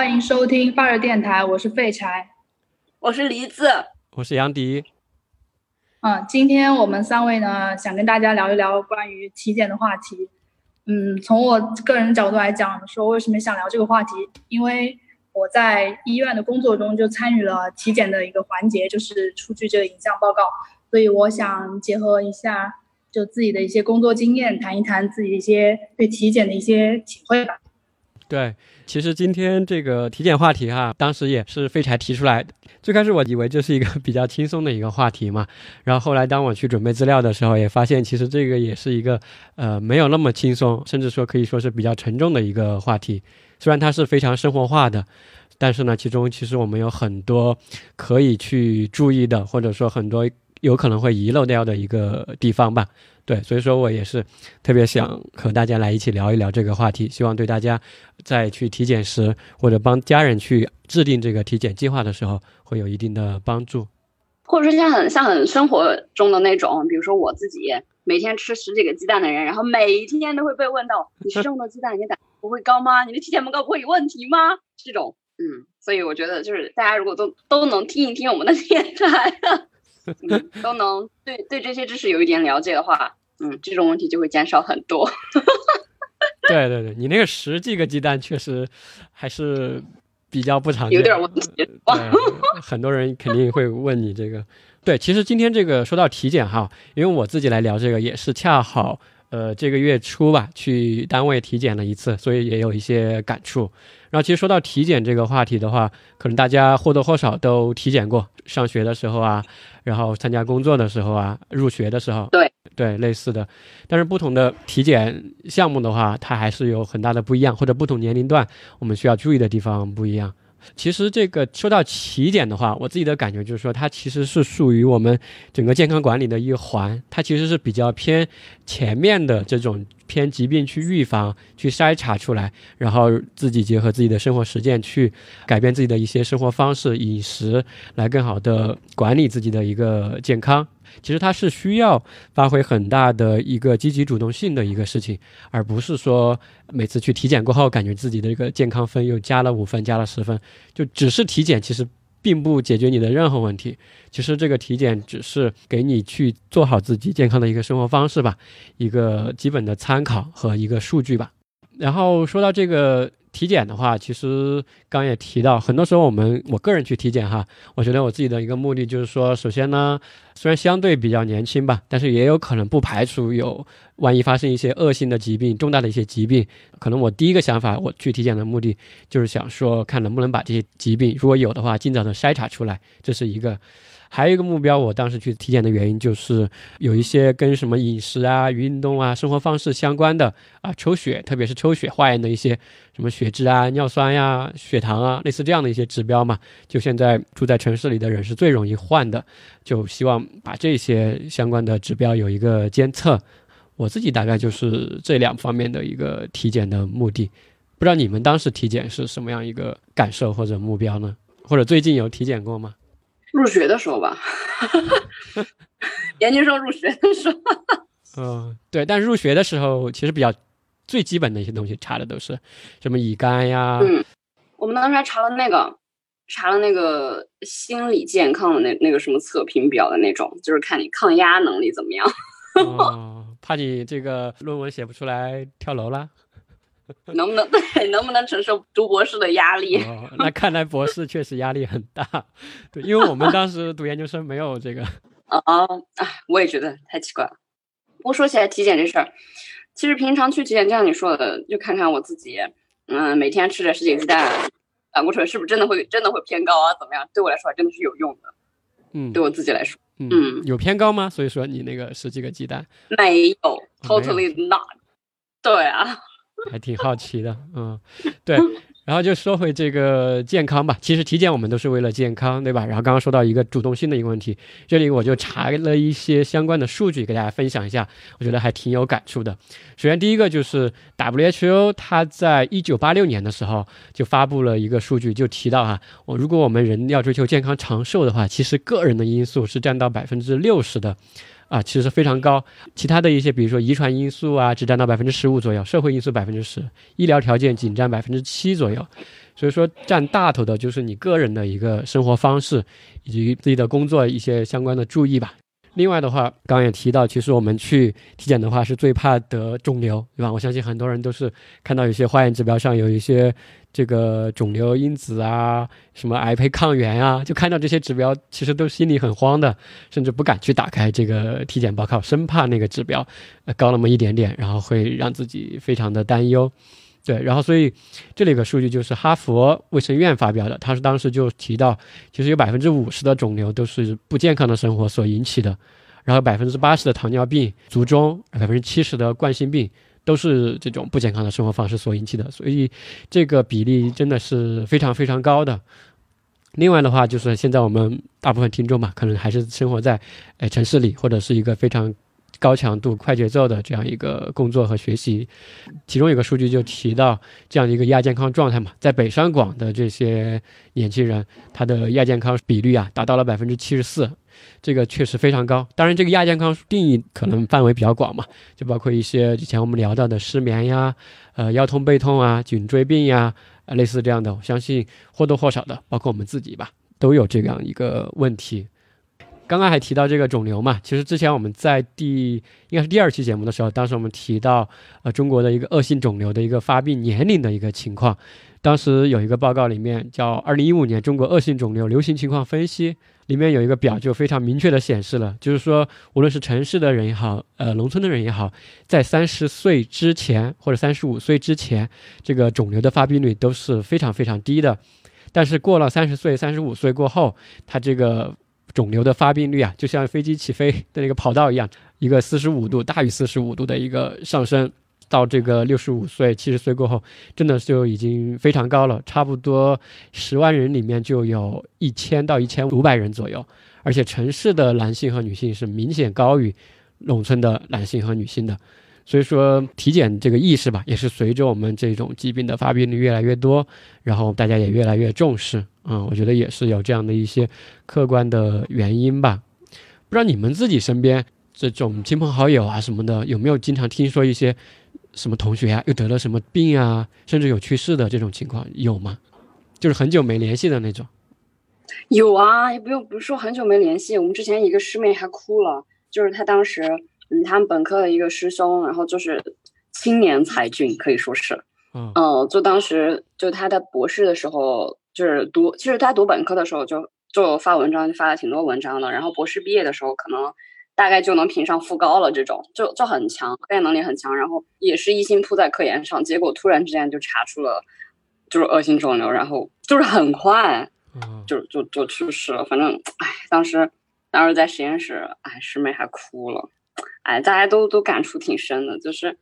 欢迎收听发热电台，我是废柴，我是梨子，我是杨迪。嗯，今天我们三位呢，想跟大家聊一聊关于体检的话题。嗯，从我个人角度来讲，说为什么想聊这个话题，因为我在医院的工作中就参与了体检的一个环节，就是出具这个影像报告，所以我想结合一下就自己的一些工作经验，谈一谈自己一些对体检的一些体会吧。对，其实今天这个体检话题哈，当时也是废柴提出来。最开始我以为这是一个 比较轻松的一个话题嘛，然后后来当我去准备资料的时候，也发现其实这个也是一个呃没有那么轻松，甚至说可以说是比较沉重的一个话题。虽然它是非常生活化的，但是呢，其中其实我们有很多可以去注意的，或者说很多有可能会遗漏掉的一个地方吧。对，所以说我也是特别想和大家来一起聊一聊这个话题，希望对大家在去体检时或者帮家人去制定这个体检计划的时候会有一定的帮助，或者说像很像很生活中的那种，比如说我自己每天吃十几个鸡蛋的人，然后每一天都会被问到你吃这么多鸡蛋，你的胆不会高吗？你的体检报告不会有问题吗？这种，嗯，所以我觉得就是大家如果都都能听一听我们的电台，都能对对这些知识有一点了解的话。嗯，这种问题就会减少很多。对对对，你那个十几个鸡蛋确实还是比较不常见，有点问题。很多人肯定会问你这个。对，其实今天这个说到体检哈，因为我自己来聊这个也是恰好呃这个月初吧去单位体检了一次，所以也有一些感触。然后其实说到体检这个话题的话，可能大家或多或少都体检过，上学的时候啊，然后参加工作的时候啊，入学的时候。对。对，类似的，但是不同的体检项目的话，它还是有很大的不一样，或者不同年龄段我们需要注意的地方不一样。其实这个说到体检的话，我自己的感觉就是说，它其实是属于我们整个健康管理的一环，它其实是比较偏前面的这种偏疾病去预防、去筛查出来，然后自己结合自己的生活实践去改变自己的一些生活方式、饮食，来更好的管理自己的一个健康。其实它是需要发挥很大的一个积极主动性的一个事情，而不是说每次去体检过后，感觉自己的这个健康分又加了五分、加了十分，就只是体检，其实并不解决你的任何问题。其实这个体检只是给你去做好自己健康的一个生活方式吧，一个基本的参考和一个数据吧。然后说到这个。体检的话，其实刚也提到，很多时候我们我个人去体检哈，我觉得我自己的一个目的就是说，首先呢，虽然相对比较年轻吧，但是也有可能不排除有万一发生一些恶性的疾病、重大的一些疾病，可能我第一个想法，我去体检的目的就是想说，看能不能把这些疾病如果有的话，尽早的筛查出来，这是一个。还有一个目标，我当时去体检的原因就是有一些跟什么饮食啊、运动啊、生活方式相关的啊，抽血，特别是抽血化验的一些什么血脂啊、尿酸呀、血糖啊，类似这样的一些指标嘛。就现在住在城市里的人是最容易患的，就希望把这些相关的指标有一个监测。我自己大概就是这两方面的一个体检的目的。不知道你们当时体检是什么样一个感受或者目标呢？或者最近有体检过吗？入学的时候吧，研究生入学的时候。嗯，对，但入学的时候其实比较最基本的一些东西查的都是什么乙肝呀。嗯，我们当时还查了那个，查了那个心理健康的那那个什么测评表的那种，就是看你抗压能力怎么样。哦，怕你这个论文写不出来跳楼了。能不能对能不能承受读博士的压力？那看来博士确实压力很大，对，因为我们当时读研究生没有这个。啊 哦，啊，我也觉得太奇怪了。不过说起来体检这事儿，其实平常去体检，就像你说的，就看看我自己，嗯，每天吃着十几个鸡蛋，胆固醇是不是真的会真的会偏高啊？怎么样？对我来说还真的是有用的。嗯，对我自己来说，嗯，有偏高吗？所以说你那个十几个鸡蛋没有，totally not。对啊。还挺好奇的，嗯，对，然后就说回这个健康吧。其实体检我们都是为了健康，对吧？然后刚刚说到一个主动性的一个问题，这里我就查了一些相关的数据给大家分享一下，我觉得还挺有感触的。首先第一个就是 WHO，它在一九八六年的时候就发布了一个数据，就提到哈，我如果我们人要追求健康长寿的话，其实个人的因素是占到百分之六十的。啊，其实非常高。其他的一些，比如说遗传因素啊，只占到百分之十五左右；社会因素百分之十，医疗条件仅占百分之七左右。所以说占大头的就是你个人的一个生活方式，以及自己的工作一些相关的注意吧。另外的话，刚刚也提到，其实我们去体检的话是最怕得肿瘤，对吧？我相信很多人都是看到有些化验指标上有一些这个肿瘤因子啊，什么癌胚抗原啊，就看到这些指标，其实都心里很慌的，甚至不敢去打开这个体检报告，生怕那个指标高那么一点点，然后会让自己非常的担忧。对，然后所以这里个数据就是哈佛卫生院发表的，他是当时就提到，其实有百分之五十的肿瘤都是不健康的生活所引起的，然后百分之八十的糖尿病、卒中，百分之七十的冠心病都是这种不健康的生活方式所引起的，所以这个比例真的是非常非常高的。另外的话，就是现在我们大部分听众嘛，可能还是生活在哎城市里，或者是一个非常。高强度、快节奏的这样一个工作和学习，其中有个数据就提到这样的一个亚健康状态嘛，在北上广的这些年轻人，他的亚健康比率啊达到了百分之七十四，这个确实非常高。当然，这个亚健康定义可能范围比较广嘛，就包括一些之前我们聊到的失眠呀、呃腰痛背痛啊、颈椎病呀，啊类似这样的，我相信或多或少的，包括我们自己吧，都有这样一个问题。刚刚还提到这个肿瘤嘛，其实之前我们在第应该是第二期节目的时候，当时我们提到呃中国的一个恶性肿瘤的一个发病年龄的一个情况，当时有一个报告里面叫《二零一五年中国恶性肿瘤流行情况分析》，里面有一个表就非常明确的显示了，就是说无论是城市的人也好，呃农村的人也好，在三十岁之前或者三十五岁之前，这个肿瘤的发病率都是非常非常低的，但是过了三十岁、三十五岁过后，它这个。肿瘤的发病率啊，就像飞机起飞的那个跑道一样，一个四十五度大于四十五度的一个上升，到这个六十五岁、七十岁过后，真的就已经非常高了，差不多十万人里面就有一千到一千五百人左右，而且城市的男性和女性是明显高于农村的男性和女性的。所以说，体检这个意识吧，也是随着我们这种疾病的发病率越来越多，然后大家也越来越重视。嗯，我觉得也是有这样的一些客观的原因吧。不知道你们自己身边这种亲朋好友啊什么的，有没有经常听说一些什么同学啊又得了什么病啊，甚至有去世的这种情况有吗？就是很久没联系的那种。有啊，也不用不是说很久没联系，我们之前一个师妹还哭了，就是她当时。嗯，他们本科的一个师兄，然后就是青年才俊，可以说是，嗯，就当时就他在博士的时候，就是读，其实他读本科的时候就就发文章，就发了挺多文章的，然后博士毕业的时候，可能大概就能评上副高了，这种就就很强，科研能力很强，然后也是一心扑在科研上，结果突然之间就查出了就是恶性肿瘤，然后就是很快，就就就去世了，反正哎，当时当时在实验室，哎，师妹还哭了。哎，大家都都感触挺深的，就是，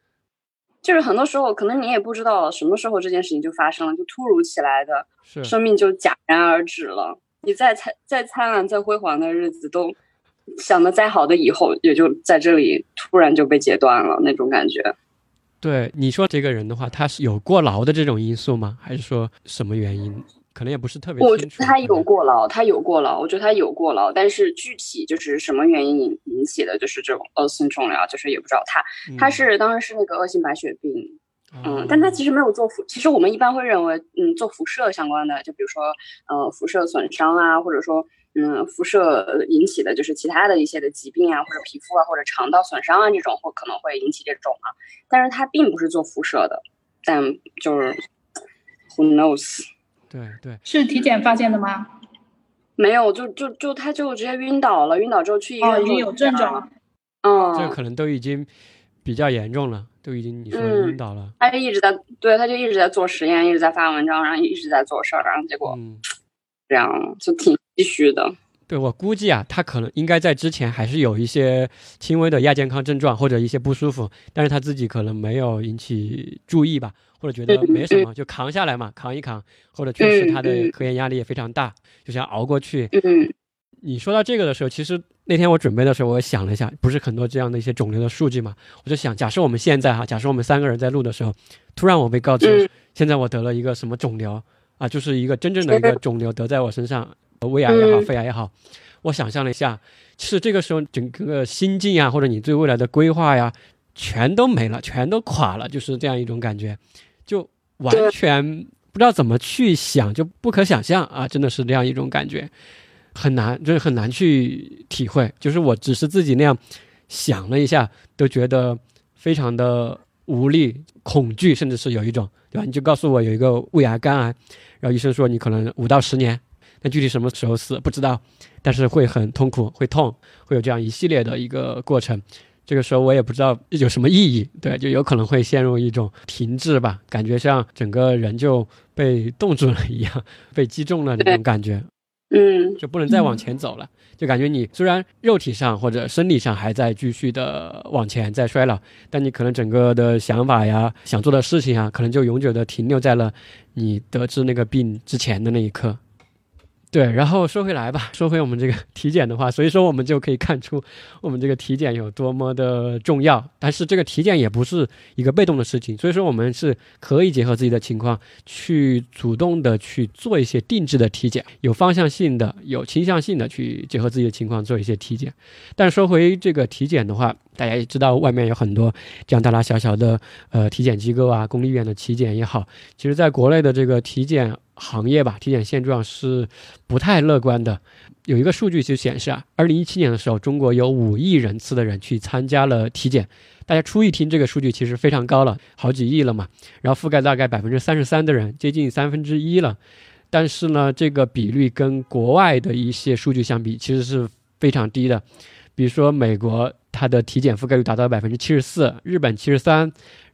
就是很多时候可能你也不知道什么时候这件事情就发生了，就突如其来的，生命就戛然而止了。你再灿再灿烂再辉煌的日子，都想的再好的以后，也就在这里突然就被截断了那种感觉。对你说这个人的话，他是有过劳的这种因素吗？还是说什么原因？可能也不是特别我觉得他有过劳，他有过劳，我觉得他有过劳，但是具体就是什么原因引引起的，就是这种恶性肿瘤，就是也不知道他，他是当然是那个恶性白血病，嗯，但他其。实没有做辐，其实我们一般会认为，嗯，做辐射相关的，就比如说，呃，辐射损伤啊，或者说，嗯，辐射引起的就是其他的一些的疾病啊，或者皮肤啊，或者肠道损伤啊这种，或可能会引起这种啊，但是他并不是做辐射的，但就是 who knows。对对，是体检发现的吗？没有，就就就他就直接晕倒了，晕倒之后去医院，已经有症状了。嗯，这可能都已经比较严重了，都已经你说晕倒了。他就一直在，对，他就一直在做实验，一直在发文章，然后一直在做事儿，然后结果这样就挺唏嘘的。对我估计啊，他可能应该在之前还是有一些轻微的亚健康症状或者一些不舒服，但是他自己可能没有引起注意吧。或者觉得没什么，就扛下来嘛，扛一扛。或者确实他的科研压力也非常大，就想熬过去。你说到这个的时候，其实那天我准备的时候，我想了一下，不是很多这样的一些肿瘤的数据嘛？我就想，假设我们现在哈，假设我们三个人在录的时候，突然我被告知现在我得了一个什么肿瘤啊，就是一个真正的一个肿瘤得在我身上，胃癌也好，肺癌也好，我想象了一下，其实这个时候整个心境啊，或者你对未来的规划呀，全都没了，全都垮了，就是这样一种感觉。就完全不不知道怎么去想，就不可想象啊！真的是这样一种感觉，很难，就是很难去体会。就是我只是自己那样想了一下，都觉得非常的无力、恐惧，甚至是有一种，对吧？你就告诉我有一个胃癌、肝癌，然后医生说你可能五到十年，那具体什么时候死不知道，但是会很痛苦，会痛，会有这样一系列的一个过程。这个时候我也不知道有什么意义，对，就有可能会陷入一种停滞吧，感觉像整个人就被冻住了一样，被击中了那种感觉，嗯，就不能再往前走了，就感觉你虽然肉体上或者生理上还在继续的往前在衰老，但你可能整个的想法呀、想做的事情啊，可能就永久的停留在了你得知那个病之前的那一刻。对，然后说回来吧，说回我们这个 体检的话，所以说我们就可以看出我们这个体检有多么的重要。但是这个体检也不是一个被动的事情，所以说我们是可以结合自己的情况去主动的去做一些定制的体检，有方向性的、有倾向性的去结合自己的情况做一些体检。但说回这个体检的话，大家也知道外面有很多这样大大小小的呃体检机构啊，公立医院的体检也好，其实在国内的这个体检。行业吧，体检现状是不太乐观的。有一个数据就显示啊，二零一七年的时候，中国有五亿人次的人去参加了体检。大家初一听这个数据，其实非常高了，好几亿了嘛。然后覆盖大概百分之三十三的人，接近三分之一了。但是呢，这个比率跟国外的一些数据相比，其实是非常低的。比如说美国，它的体检覆盖率达到百分之七十四，日本七十三，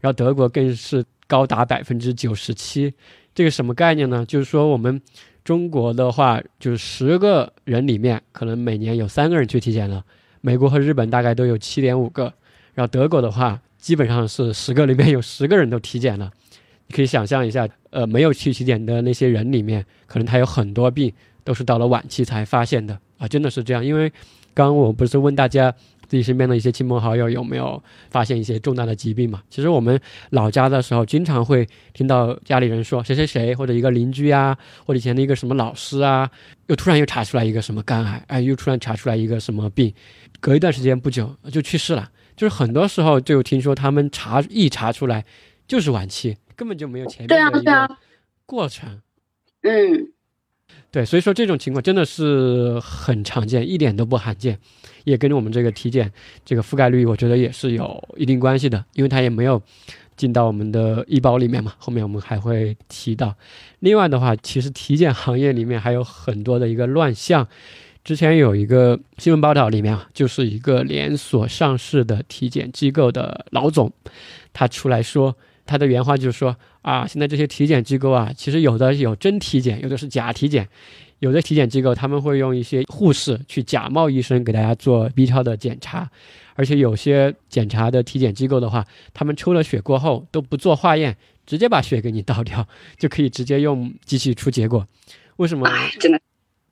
然后德国更是高达百分之九十七。这个什么概念呢？就是说我们中国的话，就是十个人里面可能每年有三个人去体检了。美国和日本大概都有七点五个，然后德国的话，基本上是十个里面有十个人都体检了。你可以想象一下，呃，没有去体检的那些人里面，可能他有很多病都是到了晚期才发现的啊，真的是这样。因为刚刚我不是问大家。自己身边的一些亲朋好友有没有发现一些重大的疾病嘛？其实我们老家的时候，经常会听到家里人说谁谁谁或者一个邻居啊，或者以前的一个什么老师啊，又突然又查出来一个什么肝癌，哎，又突然查出来一个什么病，隔一段时间不久就去世了。就是很多时候就听说他们查一查出来就是晚期，根本就没有前面的一个过程。嗯。对，所以说这种情况真的是很常见，一点都不罕见，也跟我们这个体检这个覆盖率，我觉得也是有一定关系的，因为它也没有进到我们的医保里面嘛。后面我们还会提到。另外的话，其实体检行业里面还有很多的一个乱象。之前有一个新闻报道里面啊，就是一个连锁上市的体检机构的老总，他出来说。他的原话就是说啊，现在这些体检机构啊，其实有的有真体检，有的是假体检。有的体检机构他们会用一些护士去假冒医生给大家做 B 超的检查，而且有些检查的体检机构的话，他们抽了血过后都不做化验，直接把血给你倒掉，就可以直接用机器出结果。为什么？真的？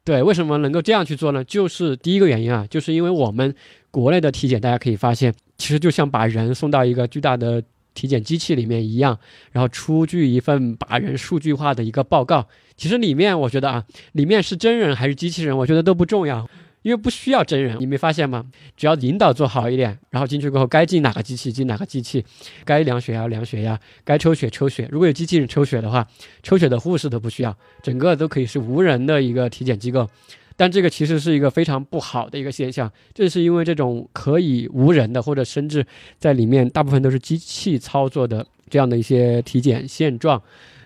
对，为什么能够这样去做呢？就是第一个原因啊，就是因为我们国内的体检，大家可以发现，其实就像把人送到一个巨大的。体检机器里面一样，然后出具一份把人数据化的一个报告。其实里面我觉得啊，里面是真人还是机器人，我觉得都不重要，因为不需要真人。你没发现吗？只要引导做好一点，然后进去过后该进哪个机器进哪个机器，该量血压量血压，该抽血抽血。如果有机器人抽血的话，抽血的护士都不需要，整个都可以是无人的一个体检机构。但这个其实是一个非常不好的一个现象，正是因为这种可以无人的，或者甚至在里面大部分都是机器操作的这样的一些体检现状，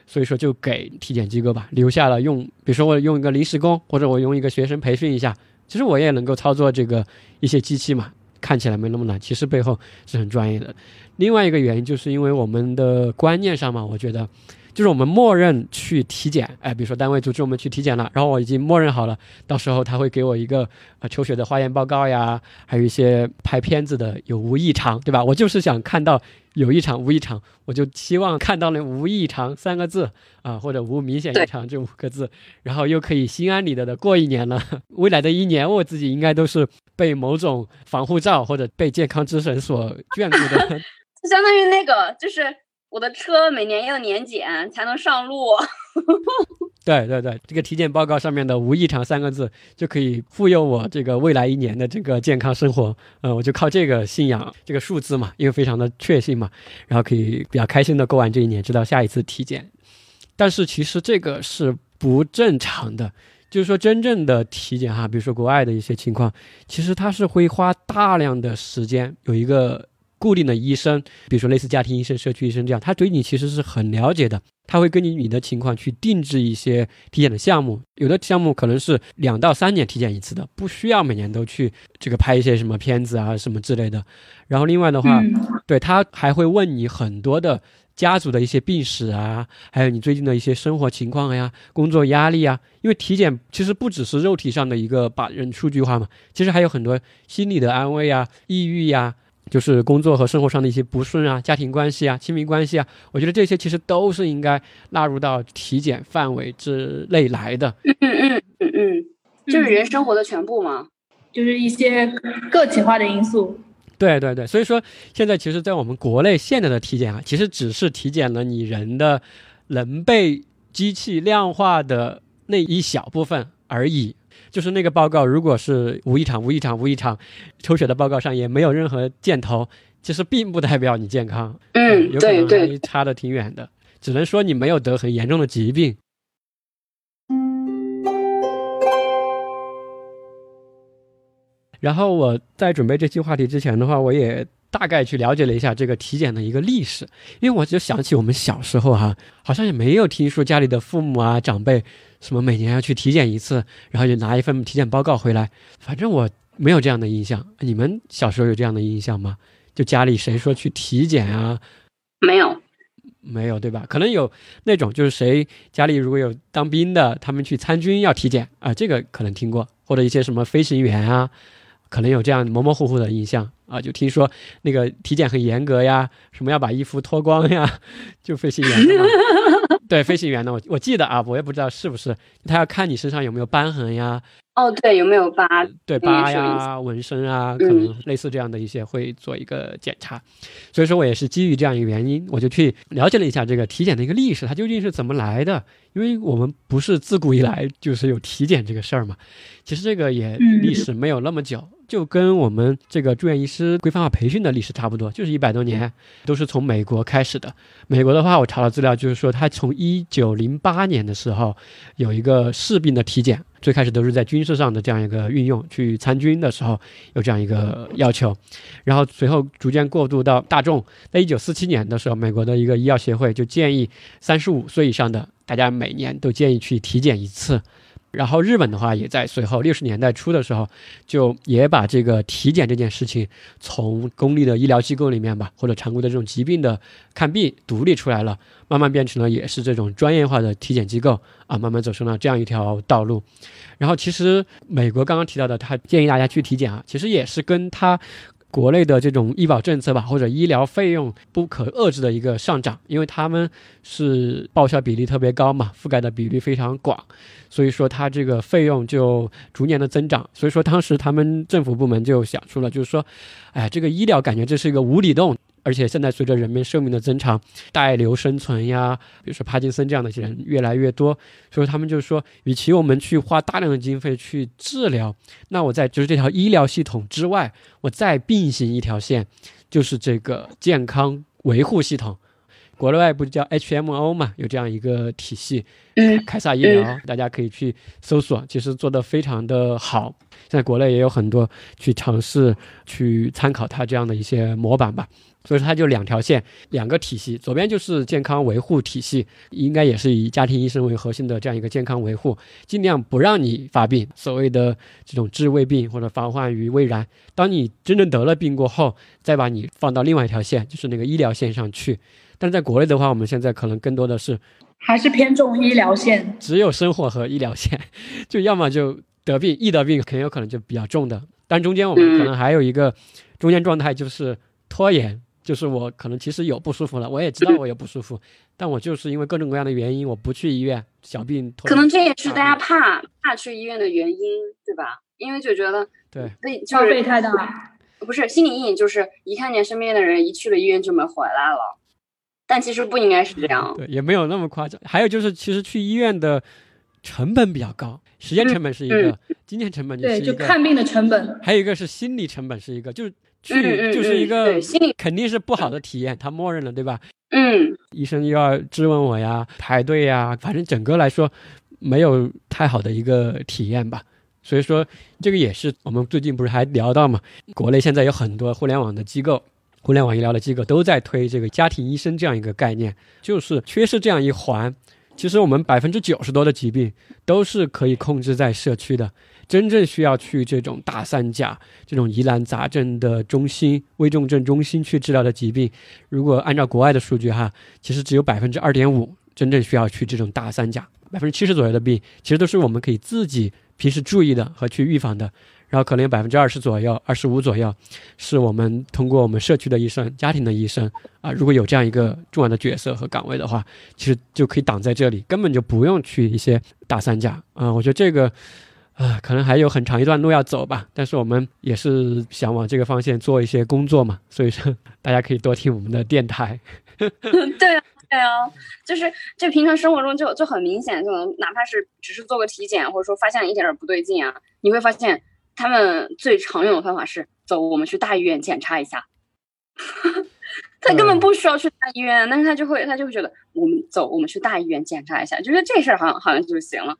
所以说就给体检机构吧留下了用，比如说我用一个临时工，或者我用一个学生培训一下，其实我也能够操作这个一些机器嘛，看起来没那么难，其实背后是很专业的。另外一个原因就是因为我们的观念上嘛，我觉得。就是我们默认去体检，哎，比如说单位组织我们去体检了，然后我已经默认好了，到时候他会给我一个呃抽血的化验报告呀，还有一些拍片子的有无异常，对吧？我就是想看到有异常无异常，我就希望看到那无异常三个字啊，或者无明显异常这五个字，然后又可以心安理得的过一年了。未来的一年，我自己应该都是被某种防护罩或者被健康之神所眷顾的，就相当于那个就是。我的车每年要年检才能上路。对对对，这个体检报告上面的“无异常”三个字就可以护佑我这个未来一年的这个健康生活。呃，我就靠这个信仰这个数字嘛，因为非常的确信嘛，然后可以比较开心的过完这一年，直到下一次体检。但是其实这个是不正常的。就是说，真正的体检哈，比如说国外的一些情况，其实它是会花大量的时间，有一个固定的医生，比如说类似家庭医生、社区医生这样，他对你其实是很了解的，他会根据你的情况去定制一些体检的项目。有的项目可能是两到三年体检一次的，不需要每年都去这个拍一些什么片子啊什么之类的。然后另外的话，对他还会问你很多的。家族的一些病史啊，还有你最近的一些生活情况呀、工作压力啊，因为体检其实不只是肉体上的一个把人数据化嘛，其实还有很多心理的安慰啊、抑郁呀，就是工作和生活上的一些不顺啊、家庭关系啊、亲密关系啊，我觉得这些其实都是应该纳入到体检范围之内来的。嗯嗯嗯嗯，就是人生活的全部嘛，就是一些个体化的因素。对对对，所以说现在其实，在我们国内现在的体检啊，其实只是体检了你人的能被机器量化的那一小部分而已。就是那个报告，如果是无异常、无异常、无异常，抽血的报告上也没有任何箭头，其实并不代表你健康。嗯，对对，差的挺远的，只能说你没有得很严重的疾病。然后我在准备这期话题之前的话，我也大概去了解了一下这个体检的一个历史，因为我就想起我们小时候哈，好像也没有听说家里的父母啊长辈什么每年要去体检一次，然后就拿一份体检报告回来，反正我没有这样的印象。你们小时候有这样的印象吗？就家里谁说去体检啊？没有，没有对吧？可能有那种就是谁家里如果有当兵的，他们去参军要体检啊，这个可能听过，或者一些什么飞行员啊。可能有这样模模糊糊的印象啊，就听说那个体检很严格呀，什么要把衣服脱光呀，就飞行员嘛。对，飞行员呢，我我记得啊，我也不知道是不是，他要看你身上有没有瘢痕呀。哦，对，有没有疤？对，疤呀、纹身啊，可能类似这样的一些会做一个检查。所以说我也是基于这样一个原因，我就去了解了一下这个体检的一个历史，它究竟是怎么来的？因为我们不是自古以来就是有体检这个事儿嘛。其实这个也历史没有那么久，就跟我们这个住院医师规范化培训的历史差不多，就是一百多年，都是从美国开始的。美国的话，我查了资料，就是说它从一九零八年的时候有一个士兵的体检。最开始都是在军事上的这样一个运用，去参军的时候有这样一个要求，然后随后逐渐过渡到大众。在一九四七年的时候，美国的一个医药协会就建议，三十五岁以上的大家每年都建议去体检一次。然后日本的话，也在随后六十年代初的时候，就也把这个体检这件事情从公立的医疗机构里面吧，或者常规的这种疾病的看病独立出来了，慢慢变成了也是这种专业化的体检机构啊，慢慢走上了这样一条道路。然后其实美国刚刚提到的，他建议大家去体检啊，其实也是跟他。国内的这种医保政策吧，或者医疗费用不可遏制的一个上涨，因为他们是报销比例特别高嘛，覆盖的比例非常广，所以说它这个费用就逐年的增长。所以说当时他们政府部门就想出了，就是说，哎，这个医疗感觉这是一个无底洞。而且现在随着人们寿命的增长，带瘤生存呀，比如说帕金森这样的人越来越多，所以他们就说，与其我们去花大量的经费去治疗，那我在就是这条医疗系统之外，我再并行一条线，就是这个健康维护系统。国内外不叫 HMO 嘛，有这样一个体系，凯撒医疗，大家可以去搜索，其实做的非常的好。现在国内也有很多去尝试去参考它这样的一些模板吧。所以说它就两条线，两个体系，左边就是健康维护体系，应该也是以家庭医生为核心的这样一个健康维护，尽量不让你发病，所谓的这种治未病或者防患于未然。当你真正得了病过后，再把你放到另外一条线，就是那个医疗线上去。但是在国内的话，我们现在可能更多的是还是偏重医疗线，只有生活和医疗线，就要么就得病，一得病很有可能就比较重的。但中间我们可能还有一个中间状态，就是拖延。就是我可能其实有不舒服了，我也知道我有不舒服，但我就是因为各种各样的原因，我不去医院。小病拖可能这也是大家怕怕去医院的原因，对吧？因为就觉得对，花费太大，不是心理阴影，就是一看见身边的人一去了医院就没回来了。但其实不应该是这样，对，也没有那么夸张。还有就是，其实去医院的成本比较高，时间成本是一个，金钱成本就是一个，就看病的成本，还有一个是心理成本是一个，就是。去就是一个肯定是不好的体验，他默认了，对吧？嗯，医生又要质问我呀，排队呀，反正整个来说没有太好的一个体验吧。所以说，这个也是我们最近不是还聊到嘛，国内现在有很多互联网的机构。互联网医疗的机构都在推这个家庭医生这样一个概念，就是缺失这样一环。其实我们百分之九十多的疾病都是可以控制在社区的，真正需要去这种大三甲、这种疑难杂症的中心、危重症中心去治疗的疾病，如果按照国外的数据哈，其实只有百分之二点五真正需要去这种大三甲，百分之七十左右的病其实都是我们可以自己平时注意的和去预防的。然后可能有百分之二十左右、二十五左右，是我们通过我们社区的医生、家庭的医生啊，如果有这样一个重要的角色和岗位的话，其实就可以挡在这里，根本就不用去一些大三甲啊。我觉得这个啊，可能还有很长一段路要走吧。但是我们也是想往这个方向做一些工作嘛，所以说大家可以多听我们的电台。对啊，对啊，就是这平常生活中就就很明显，就能哪怕是只是做个体检，或者说发现一点点不对劲啊，你会发现。他们最常用的方法是走，我们去大医院检查一下。他根本不需要去大医院，但是他就会，他就会觉得我们走，我们去大医院检查一下，觉得这事儿好像好像就行了。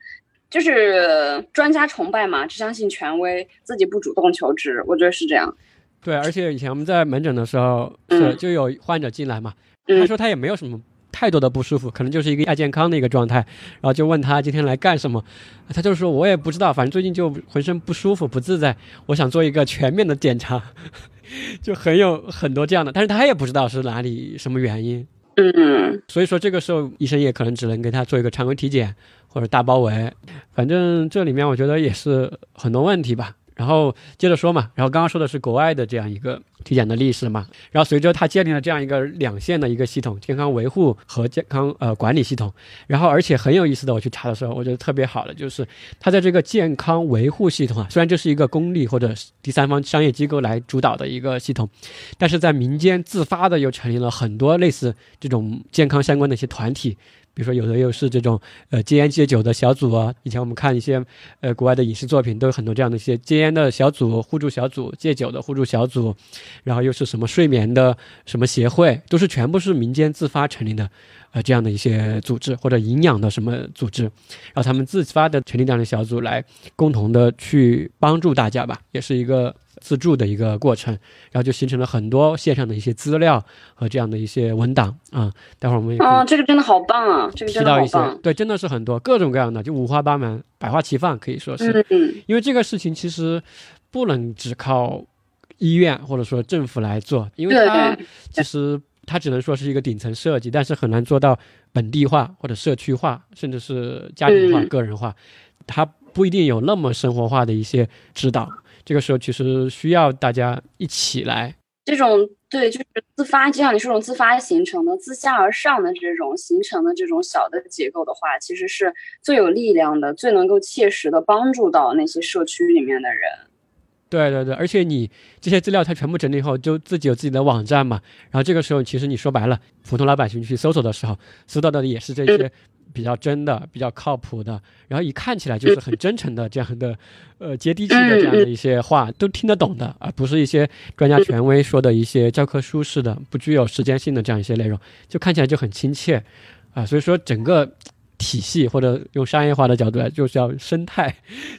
就是专家崇拜嘛，只相信权威，自己不主动求治，我觉得是这样。对，而且以前我们在门诊的时候，是就有患者进来嘛，他说他也没有什么。太多的不舒服，可能就是一个亚健康的一个状态，然后就问他今天来干什么，他就说我也不知道，反正最近就浑身不舒服不自在，我想做一个全面的检查，就很有很多这样的，但是他也不知道是哪里什么原因，嗯，所以说这个时候医生也可能只能给他做一个常规体检或者大包围，反正这里面我觉得也是很多问题吧。然后接着说嘛，然后刚刚说的是国外的这样一个体检的历史嘛，然后随着它建立了这样一个两线的一个系统，健康维护和健康呃管理系统，然后而且很有意思的，我去查的时候，我觉得特别好的就是它在这个健康维护系统啊，虽然这是一个公立或者第三方商业机构来主导的一个系统，但是在民间自发的又成立了很多类似这种健康相关的一些团体。比如说，有的又是这种呃戒烟戒酒的小组啊。以前我们看一些呃国外的影视作品，都有很多这样的一些戒烟的小组、互助小组、戒酒的互助小组，然后又是什么睡眠的什么协会，都是全部是民间自发成立的，呃这样的一些组织或者营养的什么组织，然后他们自发的成立这样的小组来共同的去帮助大家吧，也是一个。自助的一个过程，然后就形成了很多线上的一些资料和这样的一些文档啊。待会儿我们啊，这个真的好棒啊！这个真的好棒。对，真的是很多各种各样的，就五花八门、百花齐放，可以说是。嗯。因为这个事情其实不能只靠医院或者说政府来做，因为它其实它只能说是一个顶层设计，但是很难做到本地化或者社区化，甚至是家庭化、个人化。它不一定有那么生活化的一些指导。这个时候其实需要大家一起来，这种对，就是自发，就像你说这种自发形成的、自下而上的这种形成的这种小的结构的话，其实是最有力量的，最能够切实的帮助到那些社区里面的人。对对对，而且你这些资料它全部整理以后，就自己有自己的网站嘛，然后这个时候其实你说白了，普通老百姓去搜索的时候，搜到的也是这些。比较真的，比较靠谱的，然后一看起来就是很真诚的这样的，呃，接地气的这样的一些话，都听得懂的，而不是一些专家权威说的一些教科书式的、不具有时间性的这样一些内容，就看起来就很亲切，啊，所以说整个体系或者用商业化的角度来，就是要生态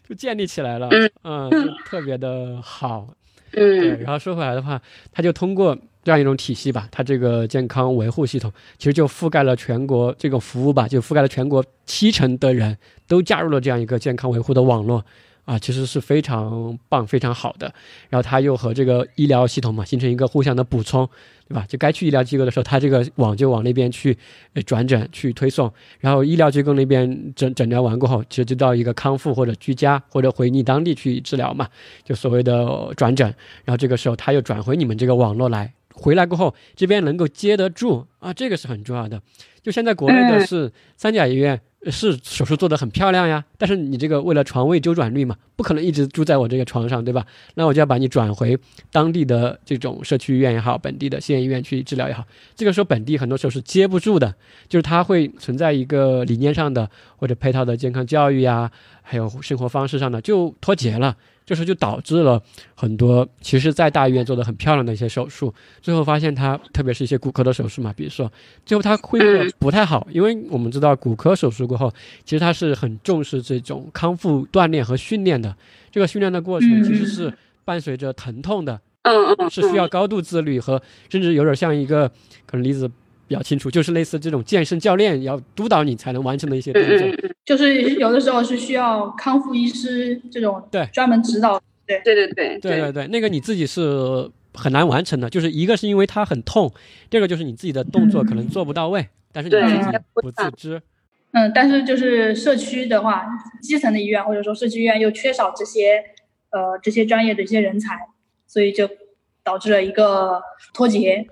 就建立起来了，嗯，就特别的好，对，然后说回来的话，他就通过。这样一种体系吧，它这个健康维护系统其实就覆盖了全国这个服务吧，就覆盖了全国七成的人都加入了这样一个健康维护的网络。啊，其实是非常棒、非常好的。然后它又和这个医疗系统嘛，形成一个互相的补充，对吧？就该去医疗机构的时候，它这个网就往那边去转诊、去推送。然后医疗机构那边诊诊疗完过后，其实就到一个康复或者居家或者回你当地去治疗嘛，就所谓的转诊。然后这个时候，它又转回你们这个网络来，回来过后这边能够接得住啊，这个是很重要的。就现在国内的是三甲医院。是手术做得很漂亮呀，但是你这个为了床位周转率嘛，不可能一直住在我这个床上，对吧？那我就要把你转回当地的这种社区医院也好，本地的县医院去治疗也好。这个时候本地很多时候是接不住的，就是它会存在一个理念上的或者配套的健康教育呀，还有生活方式上的就脱节了。这时候就导致了很多其实在大医院做的很漂亮的一些手术，最后发现他特别是一些骨科的手术嘛，比如说最后他恢复的不太好，因为我们知道骨科手术过后，其实他是很重视这种康复锻炼和训练的，这个训练的过程其实是伴随着疼痛的。嗯嗯，是需要高度自律和，甚至有点像一个，可能离子比较清楚，就是类似这种健身教练要督导你才能完成的一些动作，就是有的时候是需要康复医师这种对专门指导，对对对对对对对，那个你自己是很难完成的，就是一个是因为它很痛，第二个就是你自己的动作可能做不到位，但是你自己不自知。嗯，但是就是社区的话，基层的医院或者说社区医院又缺少这些呃这些专业的一些人才。所以就导致了一个脱节。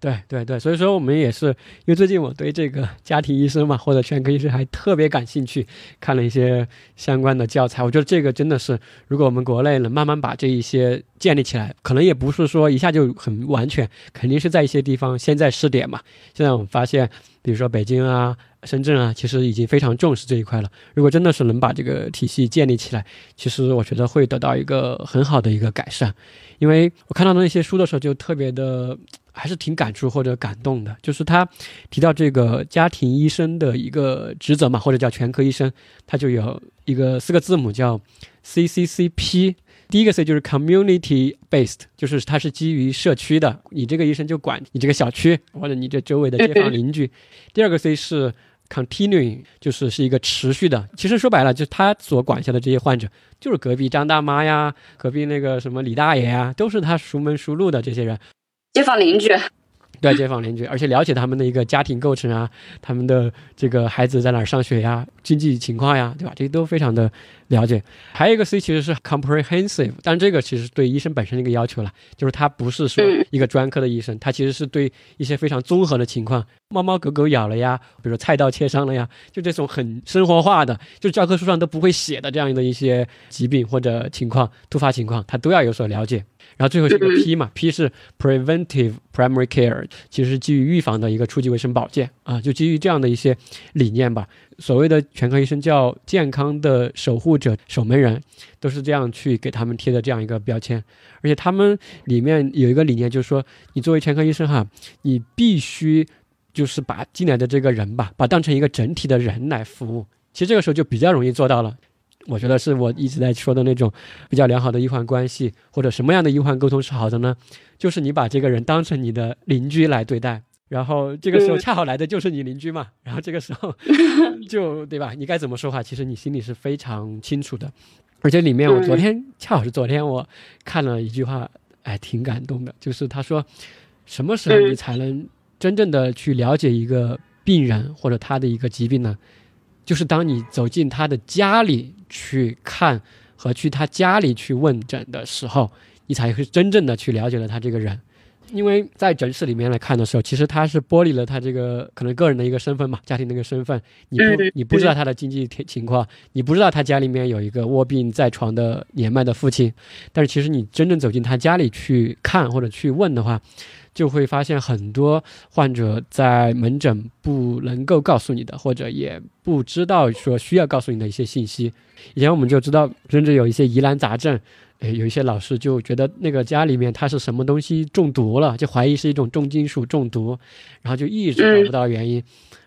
对对对，所以说我们也是，因为最近我对这个家庭医生嘛，或者全科医生还特别感兴趣，看了一些相关的教材。我觉得这个真的是，如果我们国内能慢慢把这一些建立起来，可能也不是说一下就很完全，肯定是在一些地方先在试点嘛。现在我们发现，比如说北京啊。深圳啊，其实已经非常重视这一块了。如果真的是能把这个体系建立起来，其实我觉得会得到一个很好的一个改善。因为我看到那些书的时候，就特别的还是挺感触或者感动的。就是他提到这个家庭医生的一个职责嘛，或者叫全科医生，他就有一个四个字母叫 CCCP。第一个 C 就是 community based，就是它是基于社区的，你这个医生就管你这个小区或者你这周围的街坊邻居。第二个 C 是 continuing，就是是一个持续的。其实说白了，就是他所管辖的这些患者，就是隔壁张大妈呀，隔壁那个什么李大爷呀，都是他熟门熟路的这些人，街坊邻居。对街坊邻居，而且了解他们的一个家庭构成啊，他们的这个孩子在哪儿上学呀，经济情况呀，对吧？这些都非常的了解。还有一个 C 其实是 comprehensive，但这个其实对医生本身的一个要求了，就是他不是说一个专科的医生，他其实是对一些非常综合的情况，猫猫狗狗咬了呀，比如说菜刀切伤了呀，就这种很生活化的，就教科书上都不会写的这样的一些疾病或者情况、突发情况，他都要有所了解。然后最后是个 P 嘛，P 是 preventive primary care，其实是基于预防的一个初级卫生保健啊，就基于这样的一些理念吧。所谓的全科医生叫健康的守护者、守门人，都是这样去给他们贴的这样一个标签。而且他们里面有一个理念，就是说你作为全科医生哈，你必须就是把进来的这个人吧，把当成一个整体的人来服务。其实这个时候就比较容易做到了。我觉得是我一直在说的那种比较良好的医患关系，或者什么样的医患沟通是好的呢？就是你把这个人当成你的邻居来对待，然后这个时候恰好来的就是你邻居嘛，然后这个时候 就对吧？你该怎么说话，其实你心里是非常清楚的。而且里面我昨天恰好是昨天我看了一句话，哎，挺感动的，就是他说，什么时候你才能真正的去了解一个病人或者他的一个疾病呢？就是当你走进他的家里去看和去他家里去问诊的时候，你才会真正的去了解了他这个人。因为在诊室里面来看的时候，其实他是剥离了他这个可能个人的一个身份嘛，家庭的一个身份。你不你不知道他的经济情况，你不知道他家里面有一个卧病在床的年迈的父亲。但是其实你真正走进他家里去看或者去问的话。就会发现很多患者在门诊不能够告诉你的，或者也不知道说需要告诉你的一些信息。以前我们就知道，甚至有一些疑难杂症，诶，有一些老师就觉得那个家里面他是什么东西中毒了，就怀疑是一种重金属中毒，然后就一直找不到原因。